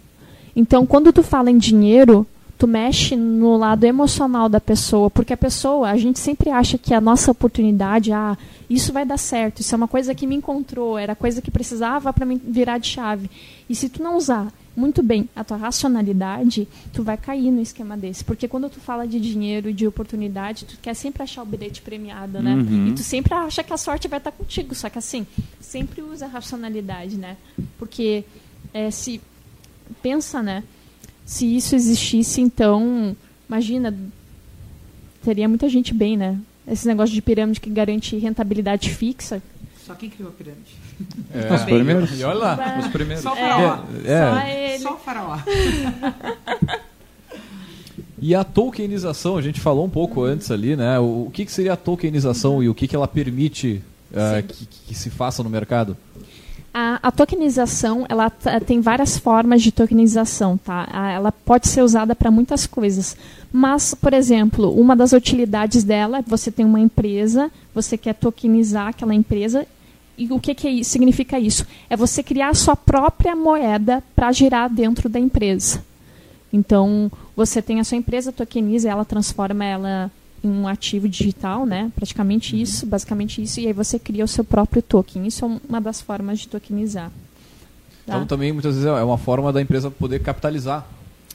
Então, quando tu fala em dinheiro, tu mexe no lado emocional da pessoa, porque a pessoa, a gente sempre acha que a nossa oportunidade, ah, isso vai dar certo, isso é uma coisa que me encontrou, era coisa que precisava para me virar de chave. E se tu não usar muito bem a tua racionalidade, tu vai cair no esquema desse. Porque quando tu fala de dinheiro e de oportunidade, tu quer sempre achar o bilhete premiado, né? Uhum. E tu sempre acha que a sorte vai estar contigo. Só que assim, sempre usa a racionalidade, né? Porque é, se pensa, né? Se isso existisse, então, imagina, teria muita gente bem, né? Esse negócio de pirâmide que garante rentabilidade fixa. Só quem criou a pirâmide. É, Os primeiros. E olha lá. os primeiros. Só o É. faraó. É. Só ele. Só o faraó. (laughs) E a tokenização, a gente falou um pouco antes ali, né? O, o que, que seria a tokenização e o que, que ela permite Sim. que, que se faça no mercado? A, a tokenização, ela tem várias formas de tokenização, tá? Ela pode ser usada para muitas coisas. Mas, por exemplo, uma das utilidades dela é você tem uma empresa, você quer tokenizar aquela empresa. E o que, que é significa isso? É você criar a sua própria moeda para girar dentro da empresa. Então, você tem a sua empresa, tokeniza, ela transforma ela um ativo digital, né? Praticamente isso, basicamente isso, e aí você cria o seu próprio token. Isso é uma das formas de tokenizar. Tá? Então também muitas vezes é uma forma da empresa poder capitalizar.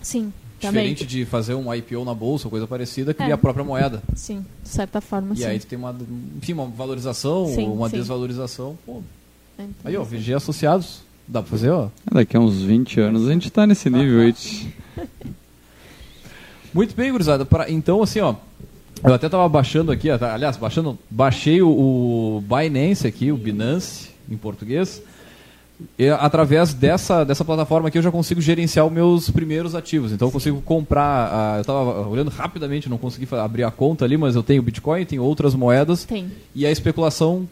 Sim, também. Diferente de fazer um IPO na bolsa ou coisa parecida, cria É. a própria moeda. Sim, de certa forma, E sim. aí tu tem uma, enfim, uma valorização Sim, ou uma sim. desvalorização. Pô, É, aí ó, VG associados. Dá pra fazer, ó. Daqui a uns 20 anos a gente tá nesse nível (laughs) aí. de- Muito bem, gurizada. Pra- Então, assim, ó. Eu até tava baixando aqui, tá- aliás, baixando, baixei o, o Binance aqui, o Binance em português. E, através dessa, dessa plataforma aqui eu já consigo gerenciar os meus primeiros ativos. Então eu consigo comprar. eu estava olhando rapidamente, não consegui abrir a conta ali, mas eu tenho Bitcoin, tenho outras moedas Tem. e a especulação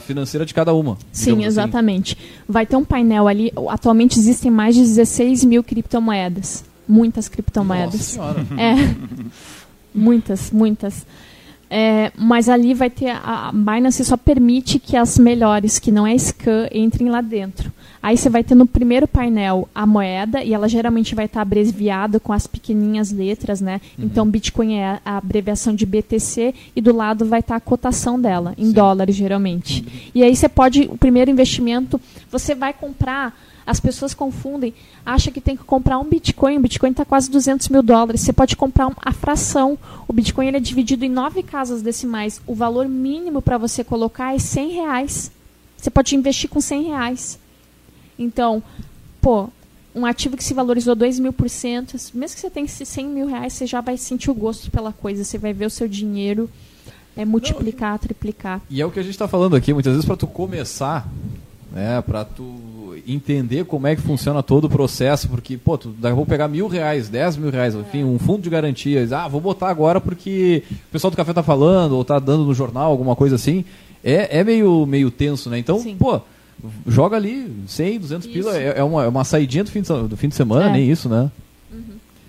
financeira de cada uma. Sim, assim. exatamente. Vai ter um painel ali. Atualmente existem mais de 16 mil criptomoedas. Muitas Nossa criptomoedas. senhora. É. (laughs) muitas, muitas. É, mas ali vai ter. A a Binance só permite que as melhores, que não é scan, entrem lá dentro. Aí você vai ter no primeiro painel a moeda, e ela geralmente vai estar abreviada com as pequenininhas letras, né? Então, Bitcoin é a- abreviação de BTC, e do lado vai estar a cotação dela, em Sim. dólares, geralmente. E aí você pode, o primeiro investimento, você vai comprar. As pessoas confundem, acha que tem que comprar um Bitcoin. O Bitcoin está quase 200 mil dólares. Você pode comprar a fração. O Bitcoin ele é dividido em nove casas decimais. O valor mínimo para você colocar é 100 reais. Você pode investir com 100 reais. Então, pô, um ativo que se valorizou 2 mil por cento, mesmo que você tenha esses 100 mil reais, você já vai sentir o gosto pela coisa. Você vai ver o seu dinheiro é, multiplicar, triplicar. E é o que a gente está falando aqui, muitas vezes para tu começar, né, para tu entender como é que funciona todo o processo, porque, pô, tu a pouco pegar mil reais, dez mil reais, enfim, um fundo de garantias, ah, vou botar agora porque o pessoal do café tá falando, ou tá dando no jornal, alguma coisa assim, é, é meio, meio tenso, né? Então, Sim. pô, joga ali 100, 200 pila, é, é uma, é uma saidinha do fim de, do fim de semana, É. nem isso, né?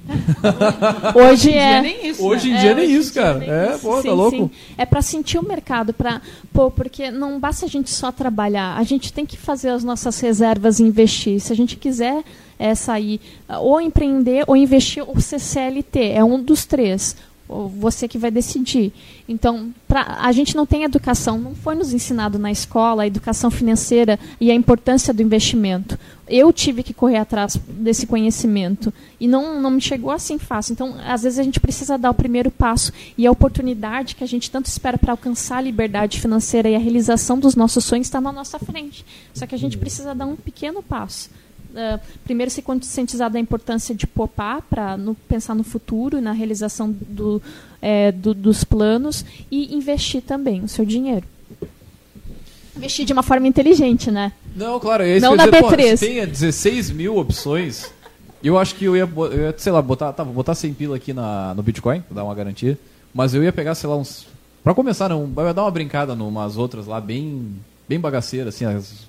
(laughs) Hoje Hoje em dia é. nem isso, Hoje né? em dia É, nem isso, dia cara. nem É, isso. pô, tá louco? sim. É para sentir o mercado, para pô, porque não basta a gente só trabalhar, a gente tem que fazer as nossas reservas e investir. Se a gente quiser é, sair, ou empreender ou investir, ou ser CLT, é um dos três. Você que vai decidir. Então, pra, a gente não tem educação, não foi nos ensinado na escola a educação financeira e a importância do investimento. Eu tive que correr atrás desse conhecimento e não, não me chegou assim fácil. Então, às vezes a gente precisa dar o primeiro passo e a oportunidade que a gente tanto espera para alcançar a liberdade financeira e a realização dos nossos sonhos está na nossa frente. Só que a gente precisa dar um pequeno passo. Uh, primeiro se conscientizar da importância de poupar para pensar no futuro, na realização do, é, do, dos planos e investir também o seu dinheiro. Investir de uma forma inteligente, né? Não, claro. É Não na dizer, B3. Pô, tem 16 mil opções. Eu acho que eu ia, eu ia sei lá, botar, tá, vou botar 100 pila aqui na, no Bitcoin, dar uma garantia. Mas eu ia pegar, sei lá, uns... Pra começar, não, eu ia dar uma brincada numas outras lá, bem, bem bagaceiras, assim,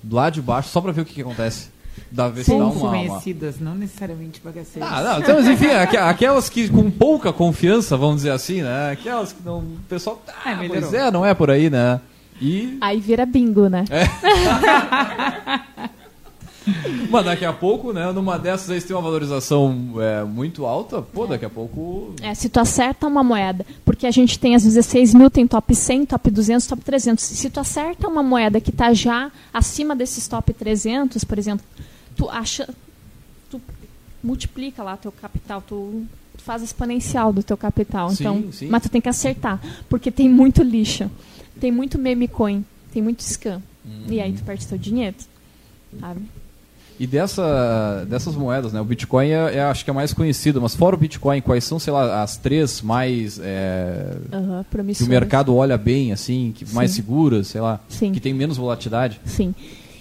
lá de baixo, só pra ver o que, que acontece. Se dá Pouco uma, uma... conhecidas, não necessariamente bagaceiras. Ah, não, então, mas enfim, aqu- aquelas que com pouca confiança, vamos dizer assim, né? Aquelas que não. O pessoal. Ah, É, pois é, não é por aí, né? E. Aí vira bingo, né? (laughs) (laughs) Mas daqui a pouco, né? Numa dessas aí, se tem uma valorização é, muito alta, pô, daqui a pouco. É, se tu acerta uma moeda, porque a gente tem as 16 mil, tem top 100, top 200, top 300. Se tu acerta uma moeda que está já acima desses top 300, por exemplo, tu acha, tu multiplica lá teu capital, tu, faz exponencial do teu capital. Sim, então, sim. mas tu tem que acertar, porque tem muito lixo, tem muito meme coin, tem muito scam. E aí tu perde teu dinheiro, sabe? E dessa, dessas moedas, né? O Bitcoin é, é, acho que é mais conhecido, mas fora o Bitcoin, quais são, sei lá, as três mais. É, Aham, que o mercado olha bem, assim, que mais Sim. seguras, sei lá, Sim. que tem menos volatilidade? Sim.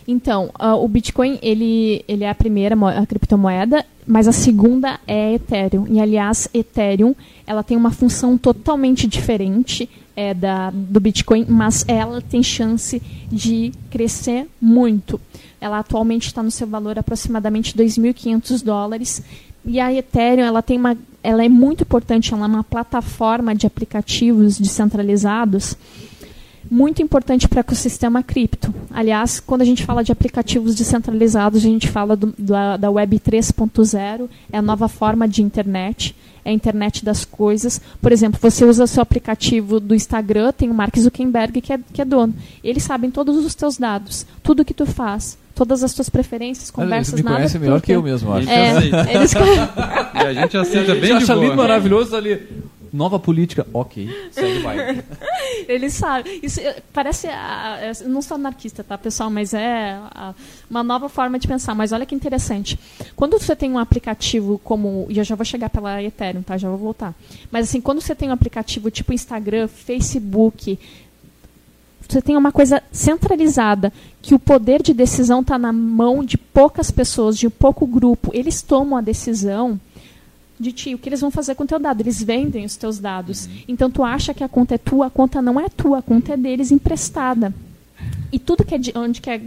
Então, ah, o Bitcoin ele, ele é a primeira a criptomoeda, mas a segunda é Ethereum. E aliás, Ethereum ela tem uma função totalmente diferente é, da, do Bitcoin, mas ela tem chance de crescer muito. Ela atualmente está no seu valor aproximadamente 2.500 dólares. E a Ethereum ela tem uma, ela é muito importante. Ela é uma plataforma de aplicativos descentralizados muito importante para o ecossistema cripto. Aliás, quando a gente fala de aplicativos descentralizados, a gente fala do- da, da Web 3.0, é a nova forma de internet, é a internet das coisas. Por exemplo, você usa seu aplicativo do Instagram, tem o Mark Zuckerberg que é, que é dono. Eles sabem todos os teus dados, tudo que tu faz, todas as tuas preferências, conversas, Eles me nada. conhecem tu melhor que eu mesmo, acho. A gente. É, eles (laughs) E a gente aceita A bem gente de acha boa. lindo, maravilhoso ali. Nova política, ok, segue vai. (laughs) Eles sabem. Isso parece. ah, eu não sou anarquista, tá, pessoal? Mas é ah, uma nova forma de pensar. Mas olha que interessante. Quando você tem um aplicativo como. E eu já vou chegar pela Ethereum, tá? Já vou voltar. Mas assim, quando você tem um aplicativo tipo Instagram, Facebook. Você tem uma coisa centralizada, que o poder de decisão está na mão de poucas pessoas, de pouco grupo. Eles tomam a decisão de ti, o que eles vão fazer com o teu dado? Eles vendem os teus dados. Então tu acha que a conta é tua, a conta não é tua, a conta é deles emprestada. E tudo que é de onde que é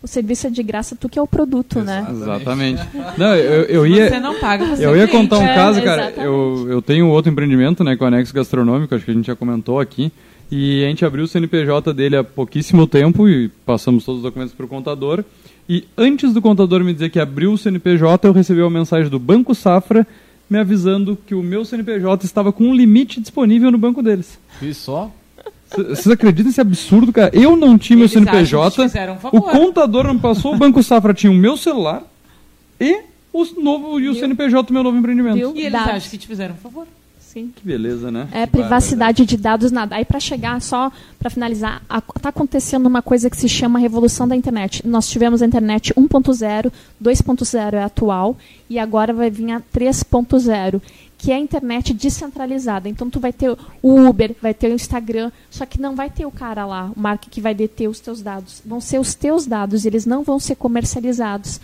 o serviço é de graça, tu que é o produto, né? Exatamente. (laughs) Não, eu, eu ia. Você não paga, você Eu ia contar um É, caso, cara. exatamente. Eu, eu tenho outro empreendimento, né, com o Anexo Gastronômico, acho que a gente já comentou aqui. E a gente abriu o CNPJ dele há pouquíssimo tempo e passamos todos os documentos para o contador. E antes do contador me dizer que abriu o CNPJ, eu recebi uma mensagem do Banco Safra me avisando que o meu CNPJ estava com um limite disponível no banco deles. E só? Vocês acreditam nesse absurdo, cara? Eu não tinha meu Eles que CNPJ, um o contador não passou, o Banco Safra tinha o meu celular e o novo e o Viu? CNPJ do meu novo empreendimento. E eles Dados. acham que te fizeram um favor. Sim. Que beleza, né? É privacidade de dados nada. Aí para chegar só para finalizar, está acontecendo uma coisa que se chama revolução da internet. Nós tivemos a internet 1.0, 2.0 é atual e agora vai vir a 3.0, que é a internet descentralizada. Então tu vai ter o Uber, vai ter o Instagram, só que não vai ter o cara lá, o Mark que vai deter os teus dados. Vão ser os teus dados, eles não vão ser comercializados.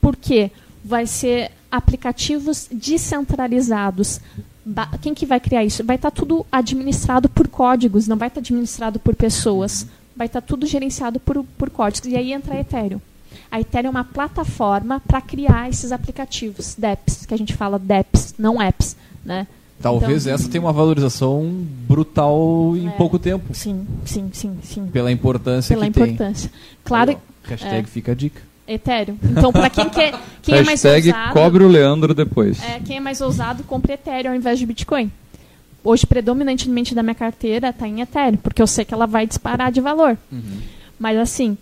Por quê? Vai ser aplicativos descentralizados. Quem que vai criar isso? Vai estar tudo administrado por códigos, não vai estar administrado por pessoas. Vai estar tudo gerenciado por, por códigos. E aí entra a Ethereum. A Ethereum é uma plataforma para criar esses aplicativos, DEPs, que a gente fala DEPs, não apps, né? Talvez Então- essa tenha uma valorização brutal em É. pouco tempo. Sim, sim, sim, sim. Pela importância Pela que tem. importância. Claro, Aí, ó, Hashtag é. fica a dica. Ethereum. Então, para quem quer, quem é mais ousado, cobre o Leandro depois. é, quem é mais ousado, compre Ethereum ao invés de Bitcoin. hoje predominantemente da minha carteira está em Ethereum, porque eu sei que ela vai disparar de valor. Mas assim,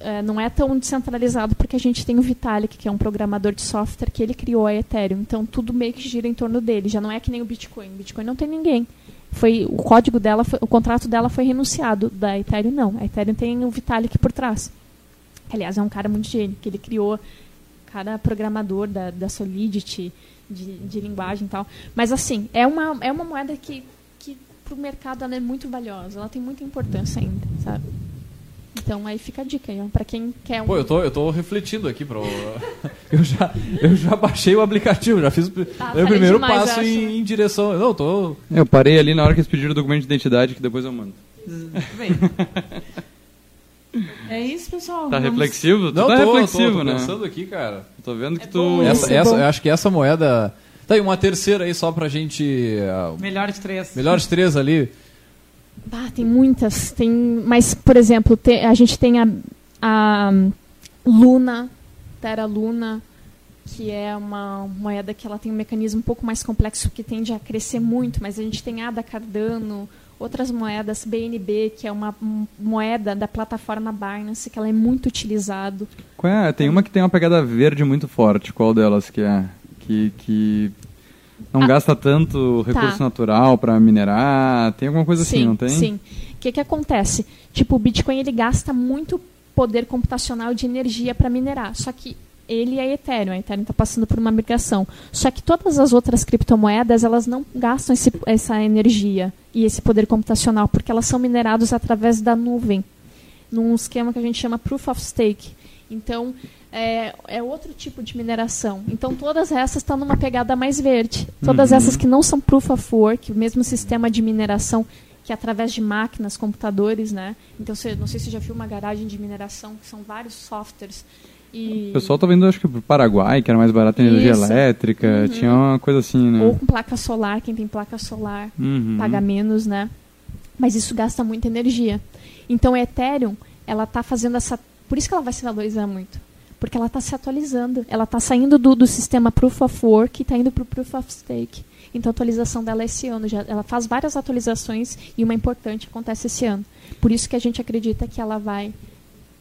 é, não é tão descentralizado porque a gente tem o Vitalik, que é um programador de software que ele criou a Ethereum. Então tudo meio que gira em torno dele. Já não é que nem o Bitcoin. O Bitcoin não tem ninguém. Foi o código dela, foi- o contrato dela foi renunciado. Da Ethereum não. A Ethereum tem o Vitalik por trás. Aliás, é um cara muito gênio, que ele criou, cara programador da, da Solidity, de, de linguagem e tal. Mas assim, é uma, é uma moeda que, que pro mercado ela é muito valiosa, ela tem muita importância ainda, sabe? Então aí fica a dica aí, pra quem quer um. Pô, eu tô, eu tô refletindo aqui pro. (laughs) eu, já, eu já baixei o aplicativo, já fiz o, dei o primeiro demais, passo em, em direção. Não, eu tô. Eu parei ali na hora que eles pediram o documento de identidade, que depois eu mando. Bem. É isso, pessoal. Tá Vamos- reflexivo? Tu Não, tá tô, reflexivo, tô, tô né? pensando aqui, cara. Tô vendo que É tu... Essa, Isso, essa, eu acho que essa moeda. Tá aí uma terceira aí só pra gente. ah, Melhores três. melhores três ali. Ah, tem muitas. Tem, mas, por exemplo, te- a gente tem a, a Luna, Terra Luna, que é uma moeda que ela tem um mecanismo um pouco mais complexo que tende a crescer muito, mas a gente tem a da Cardano, outras moedas, BNB, que é uma moeda da plataforma Binance, que ela é muito utilizado. Qual é? Tem uma que tem uma pegada verde muito forte. Qual delas que é? Que, que não Ah, gasta tanto recurso tá. natural pra minerar. Tem alguma coisa assim, sim, não tem? Sim. O que, que acontece? Tipo, o Bitcoin ele gasta muito poder computacional de energia para minerar. Só que ele é Ethereum, a Ethereum está passando por uma migração. Só que todas as outras criptomoedas elas não gastam esse- essa energia e esse poder computacional porque elas são mineradas através da nuvem, num esquema que a gente chama proof of stake. Então é, é outro tipo de mineração. Então todas essas estão numa pegada mais verde. Todas Uhum. essas que não são proof of work, o mesmo sistema de mineração que é através de máquinas, computadores, né? Então você, não sei se você já viu uma garagem de mineração, que são vários softwares. E O pessoal tá vendo, acho que pro Paraguai, que era mais barato em energia Isso. elétrica. Uhum. Tinha uma coisa assim, né? ou com placa solar, quem tem placa solar Uhum. paga menos, né? Mas isso gasta muita energia. Então a Ethereum, ela tá fazendo essa, por isso que ela vai se valorizar muito, porque ela está se atualizando, ela está saindo do, do sistema Proof of Work e está indo para o Proof of Stake. Então a atualização dela é esse ano, já, ela faz várias atualizações e uma importante acontece esse ano. Por isso que a gente acredita que ela vai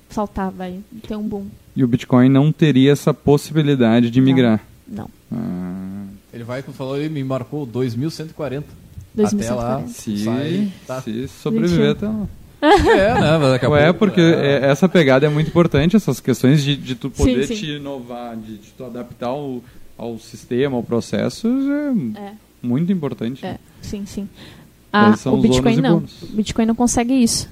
saltar, vai ter um boom. E o Bitcoin não teria essa possibilidade de Não. migrar. Não, Ah, Ele vai, como falou, ele me marcou 2140. 2140. Até lá. se, Sai, tá. se sobreviver, até lá. É, né? Mas daqui a Ué, porque é, essa pegada é muito importante, essas questões de, de tu poder sim. te inovar, de, de tu adaptar ao, ao sistema, ao processo, é É. muito importante. É, sim, sim. Ah, o Bitcoin não. O Bitcoin não consegue isso.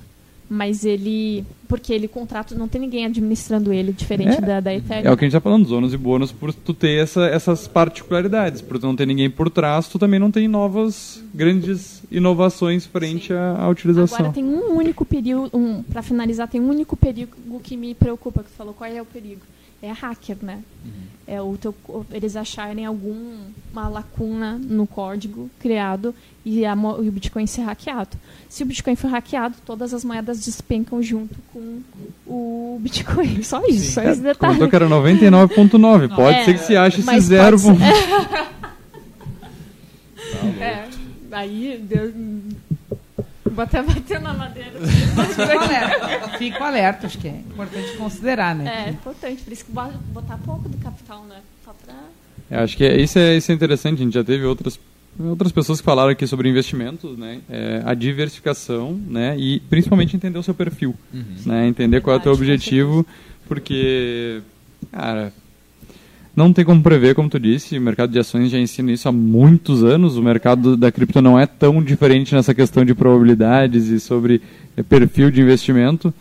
Mas ele. Porque ele contrato, não tem ninguém administrando ele, diferente É. da, da Ethereum. É o que a gente tá falando, os ônus e bônus, por tu ter essa, essas particularidades. Por tu não ter ninguém por trás, tu também não tem novas grandes inovações frente à, à utilização. Agora tem um único perigo, um, para finalizar, tem um único perigo que me preocupa, que tu falou, qual é o perigo? É hacker, né? É o teu, eles acharem alguma lacuna no código criado e, a e o Bitcoin ser hackeado. Se o Bitcoin for hackeado, todas as moedas despencam junto com o Bitcoin. (laughs) Só isso, só esse detalhe. Comentou que era 99.9. (laughs) Pode É, ser que se ache esse zero. ser- (laughs) Tá É, aí Deus, vou até bater na madeira. Fico alerta. Fico alerta, acho que é importante considerar, né? É importante, por isso que bo- botar pouco do capital, né? Só pra... Eu acho que é- isso, é, isso é interessante. A gente já teve outras, outras pessoas que falaram aqui sobre investimentos, né? É, a diversificação, né? E principalmente entender o seu perfil, né? Entender qual é o teu objetivo, porque, cara, não tem como prever, como tu disse. O mercado de ações já ensina isso há muitos anos. O mercado da cripto não é tão diferente nessa questão de probabilidades e sobre é, perfil de investimento.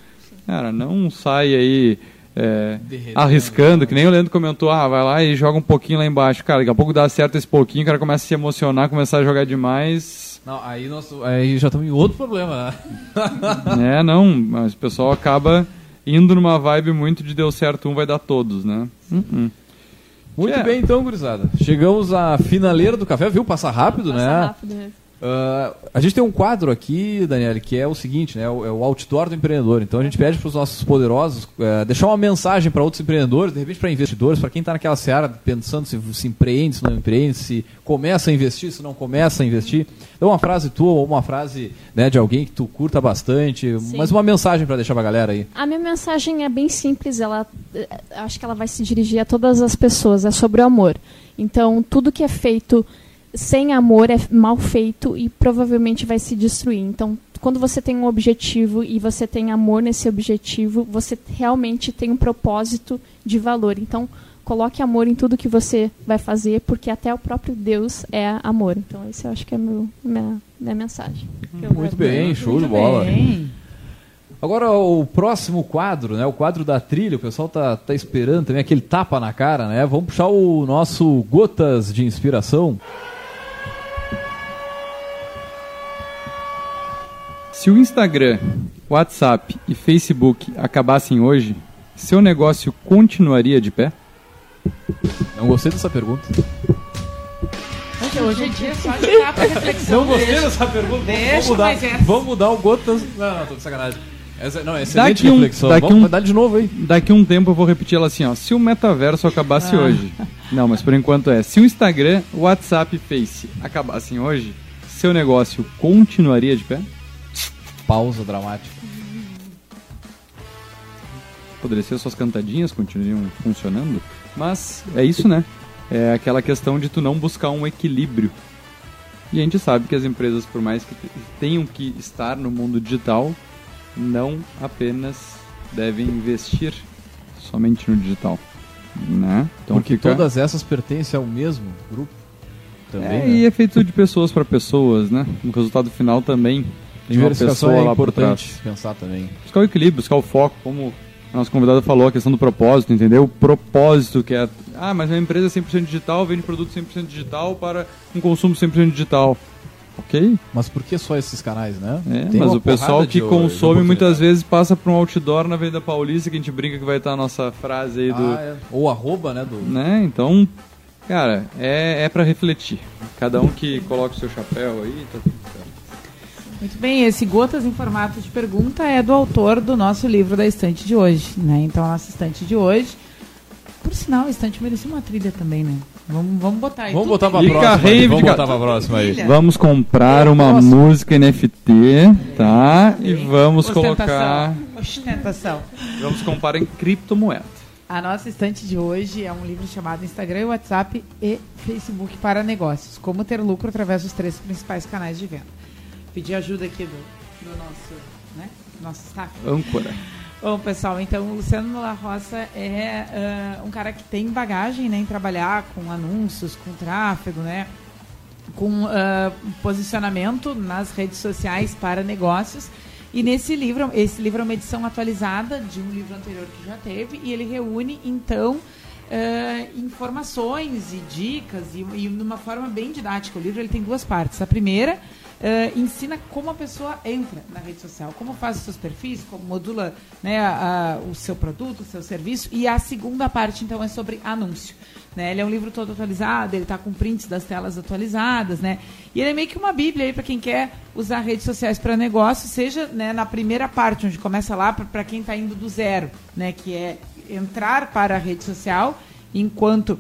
Cara, não sai aí é, arriscando, né? que nem o Leandro comentou, ah, vai lá e joga um pouquinho lá embaixo. Cara, daqui a pouco dá certo esse pouquinho, o cara começa a se emocionar, começar a jogar demais. Não, aí, nós, aí já estamos em outro problema, né? (laughs) é, não, mas o pessoal acaba indo numa vibe muito de deu certo um, vai dar todos, né? Uh-uh. Muito É. bem, então, gurizada. Chegamos à finaleira do café, viu? Passa rápido, Passa né? rápido. Uh, a gente tem um quadro aqui, Daniel, que é o seguinte, né? É o outdoor do empreendedor. Então a gente pede para os nossos poderosos uh, deixar uma mensagem para outros empreendedores, de repente para investidores, para quem está naquela seara pensando se, se empreende, se não empreende, se começa a investir, se não começa a investir. Então uma frase tua ou uma frase né, de alguém que tu curta bastante, Sim. mas uma mensagem para deixar para a galera aí. A minha mensagem é bem simples, ela eh, acho que ela vai se dirigir a todas as pessoas, é sobre o amor. Então tudo que é feito sem amor é mal feito e provavelmente vai se destruir. Então, quando você tem um objetivo e você tem amor nesse objetivo, você realmente tem um propósito de valor. Então, coloque amor em tudo que você vai fazer, porque até o próprio Deus é amor. Então, esse eu acho que é meu, minha, minha mensagem. Muito bem, show de bola. Bem. Agora o próximo quadro, né? O quadro da trilha, o pessoal tá, tá esperando também aquele tapa na cara, né? Vamos puxar o nosso Gotas de Inspiração. Se o Instagram, WhatsApp e Facebook acabassem hoje, seu negócio continuaria de pé? Não gostei dessa pergunta. Hoje em dia só de (laughs) capa reflexão. Não gostei dessa pergunta. Deixa, vamos, mudar, é. vamos mudar o gotas. Não, não, tô de sacanagem. Essa, não, é excelente daqui um, reflexão. Daqui vamos um, dar de novo aí. Daqui um tempo eu vou repetir ela assim, ó. Se o metaverso acabasse ah. hoje. Não, mas por enquanto é. Se o Instagram, WhatsApp e Face acabassem hoje, seu negócio continuaria de pé? Pausa dramática. Poderia ser suas cantadinhas, continuariam funcionando, mas é isso, né? É aquela questão de tu não buscar um equilíbrio. E a gente sabe que as empresas, por mais que tenham que estar no mundo digital, não apenas devem investir somente no digital. Né? Então Porque fica... todas essas pertencem ao mesmo grupo. Também, é, né? E é feito de pessoas para pessoas, né? No resultado final também Diversificação é importante pensar também. Buscar o equilíbrio, buscar o foco, como a nossa convidada falou, a questão do propósito, entendeu? O propósito que é, ah, mas a empresa é 100% digital, vende produto 100% digital para um consumo 100% digital. Ok? Mas por que só esses canais, né? É, mas o pessoal que consome muitas vezes passa para um outdoor na Avenida Paulista, que a gente brinca que vai estar a nossa frase aí do... Ah, é. Ou arroba, né? Do... né? Então, cara, é, é para refletir. Cada um que coloca o seu chapéu aí, tá tudo certo. Muito bem, esse Gotas em Formato de Pergunta é do autor do nosso livro da estante de hoje. Né? Então, a nossa estante de hoje. Por sinal, a estante merecia uma trilha também, né? Vamos, vamos botar aí. Vamos botar pra próxima. Aí, vamos botar pra próxima aí. Vamos comprar uma Nossa. música NFT, tá? E vamos colocar. Ostentação. Vamos comprar em criptomoeda. A nossa estante de hoje é um livro chamado Instagram, WhatsApp e Facebook para negócios. Como ter lucro através dos três principais canais de venda pedir ajuda aqui do, do nosso, né, nosso staff. Âncora. Bom, pessoal, então o Luciano La Roça é uh, um cara que tem bagagem né, em trabalhar com anúncios, com tráfego, né, com uh, posicionamento nas redes sociais para negócios. E nesse livro, esse livro é uma edição atualizada de um livro anterior que já teve, e ele reúne, então, uh, informações e dicas, e, e de uma forma bem didática. O livro ele tem duas partes. A primeira uh, ensina como a pessoa entra na rede social, como faz os seus perfis, como modula né, a, a, o seu produto, o seu serviço. E a segunda parte, então, é sobre anúncio. Né? Ele é um livro todo atualizado, ele está com prints das telas atualizadas, né? E ele é meio que uma bíblia aí para quem quer usar redes sociais para negócio, seja né, na primeira parte, onde começa lá para quem está indo do zero, né? Que é entrar para a rede social enquanto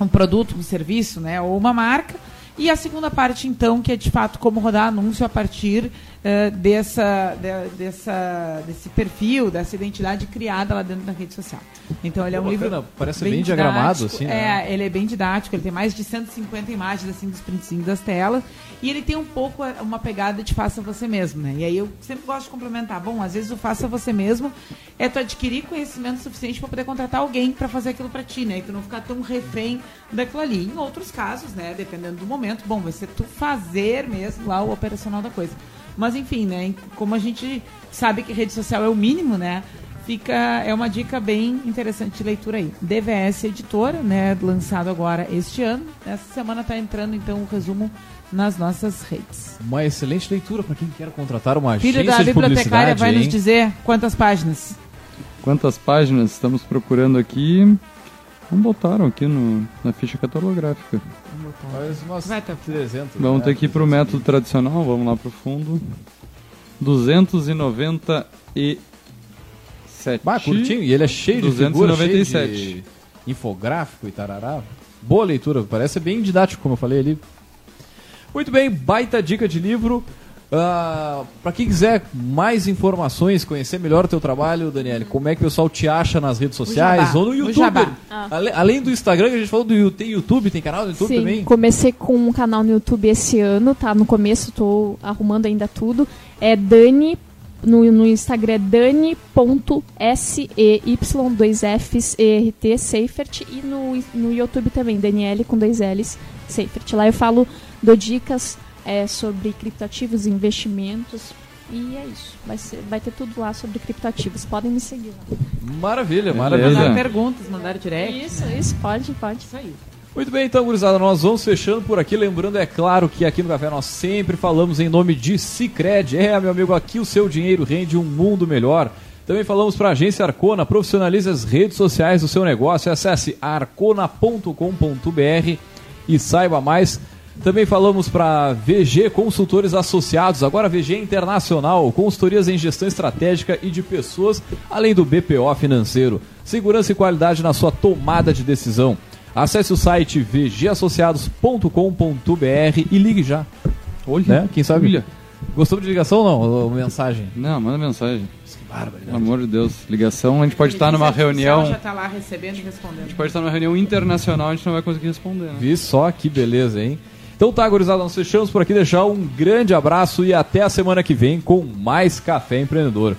um produto, um serviço, né? Ou uma marca e a segunda parte, então, que é de fato como rodar anúncio a partir uh, dessa, de, dessa, desse perfil, dessa identidade criada lá dentro da rede social. Então ele é um Pô, livro. Parece bem, bem diagramado, assim. Né? É, ele é bem didático, ele tem mais de 150 imagens assim dos printzinhos das telas. E ele tem um pouco uma pegada de faça você mesmo, né? E aí eu sempre gosto de complementar. Bom, às vezes o faça você mesmo é tu adquirir conhecimento suficiente para poder contratar alguém para fazer aquilo para ti, né? E tu não ficar tão refém daquilo ali. Em outros casos, né? Dependendo do momento, bom, vai ser tu fazer mesmo lá o operacional da coisa. Mas enfim, né? Como a gente sabe que rede social é o mínimo, né? Fica, é uma dica bem interessante de leitura aí. DVS Editora, né? Lançado agora este ano. Essa semana está entrando então o resumo nas nossas redes. Uma excelente leitura para quem quer contratar uma agência Filho da bibliotecária vai hein? nos dizer quantas páginas. Quantas páginas estamos procurando aqui? Não botaram aqui no, na ficha catalográfica. Faz umas Vai, tá. 300. Vamos né? ter que ir pro método tradicional, vamos lá pro fundo. 297. Bah, curtinho. E ele é cheio de figura, cheio 297. de infográfico e tarará. Boa leitura, parece bem didático, como eu falei ali. Muito bem, baita dica de livro. Ah, para quem quiser mais informações, conhecer melhor o teu trabalho, Daniele, como é que o pessoal te acha nas redes sociais ou no YouTube? Ah. Ale- além do Instagram, que a gente falou do tem YouTube, tem canal no YouTube Sim, também? comecei com um canal no YouTube esse ano, tá? No começo tô arrumando ainda tudo. É Dani, no, no Instagram é dani.sey, dois Fs, ERT, Seifert. E no, no YouTube também, Daniele com dois Ls, Seifert. Lá eu falo, dou dicas é, sobre criptoativos, investimentos. E é isso. Vai, ser- vai ter tudo lá sobre criptoativos. Podem me seguir lá. Maravilha, maravilha. Mandar perguntas, mandar direct. Isso, isso, pode, pode. Isso aí. Muito bem, então, gurizada, nós vamos fechando por aqui. Lembrando, é claro, que aqui no Café nós sempre falamos em nome de Cicred. É, meu amigo, aqui o seu dinheiro rende um mundo melhor. Também falamos para a agência Arcona, profissionalize as redes sociais do seu negócio. Acesse arcona.com.br e saiba mais. Também falamos para VG Consultores Associados, agora VG Internacional, consultorias em gestão estratégica e de pessoas, além do BPO financeiro. Segurança e qualidade na sua tomada de decisão. Acesse o site vgassociados.com.br e ligue já. Olha, Né? Quem sabe? Olha. Gostou de ligação ou não? Ou mensagem? Não, manda mensagem. Pelo amor de Deus. Ligação, a gente pode estar numa Inteligência artificial reunião. Já tá lá recebendo e respondendo. A gente pode estar numa reunião internacional, a gente não vai conseguir responder, né? Vi só que beleza, hein? Então tá, gurizada, nós fechamos por aqui. Deixar um grande abraço e até a semana que vem com mais Café Empreendedor.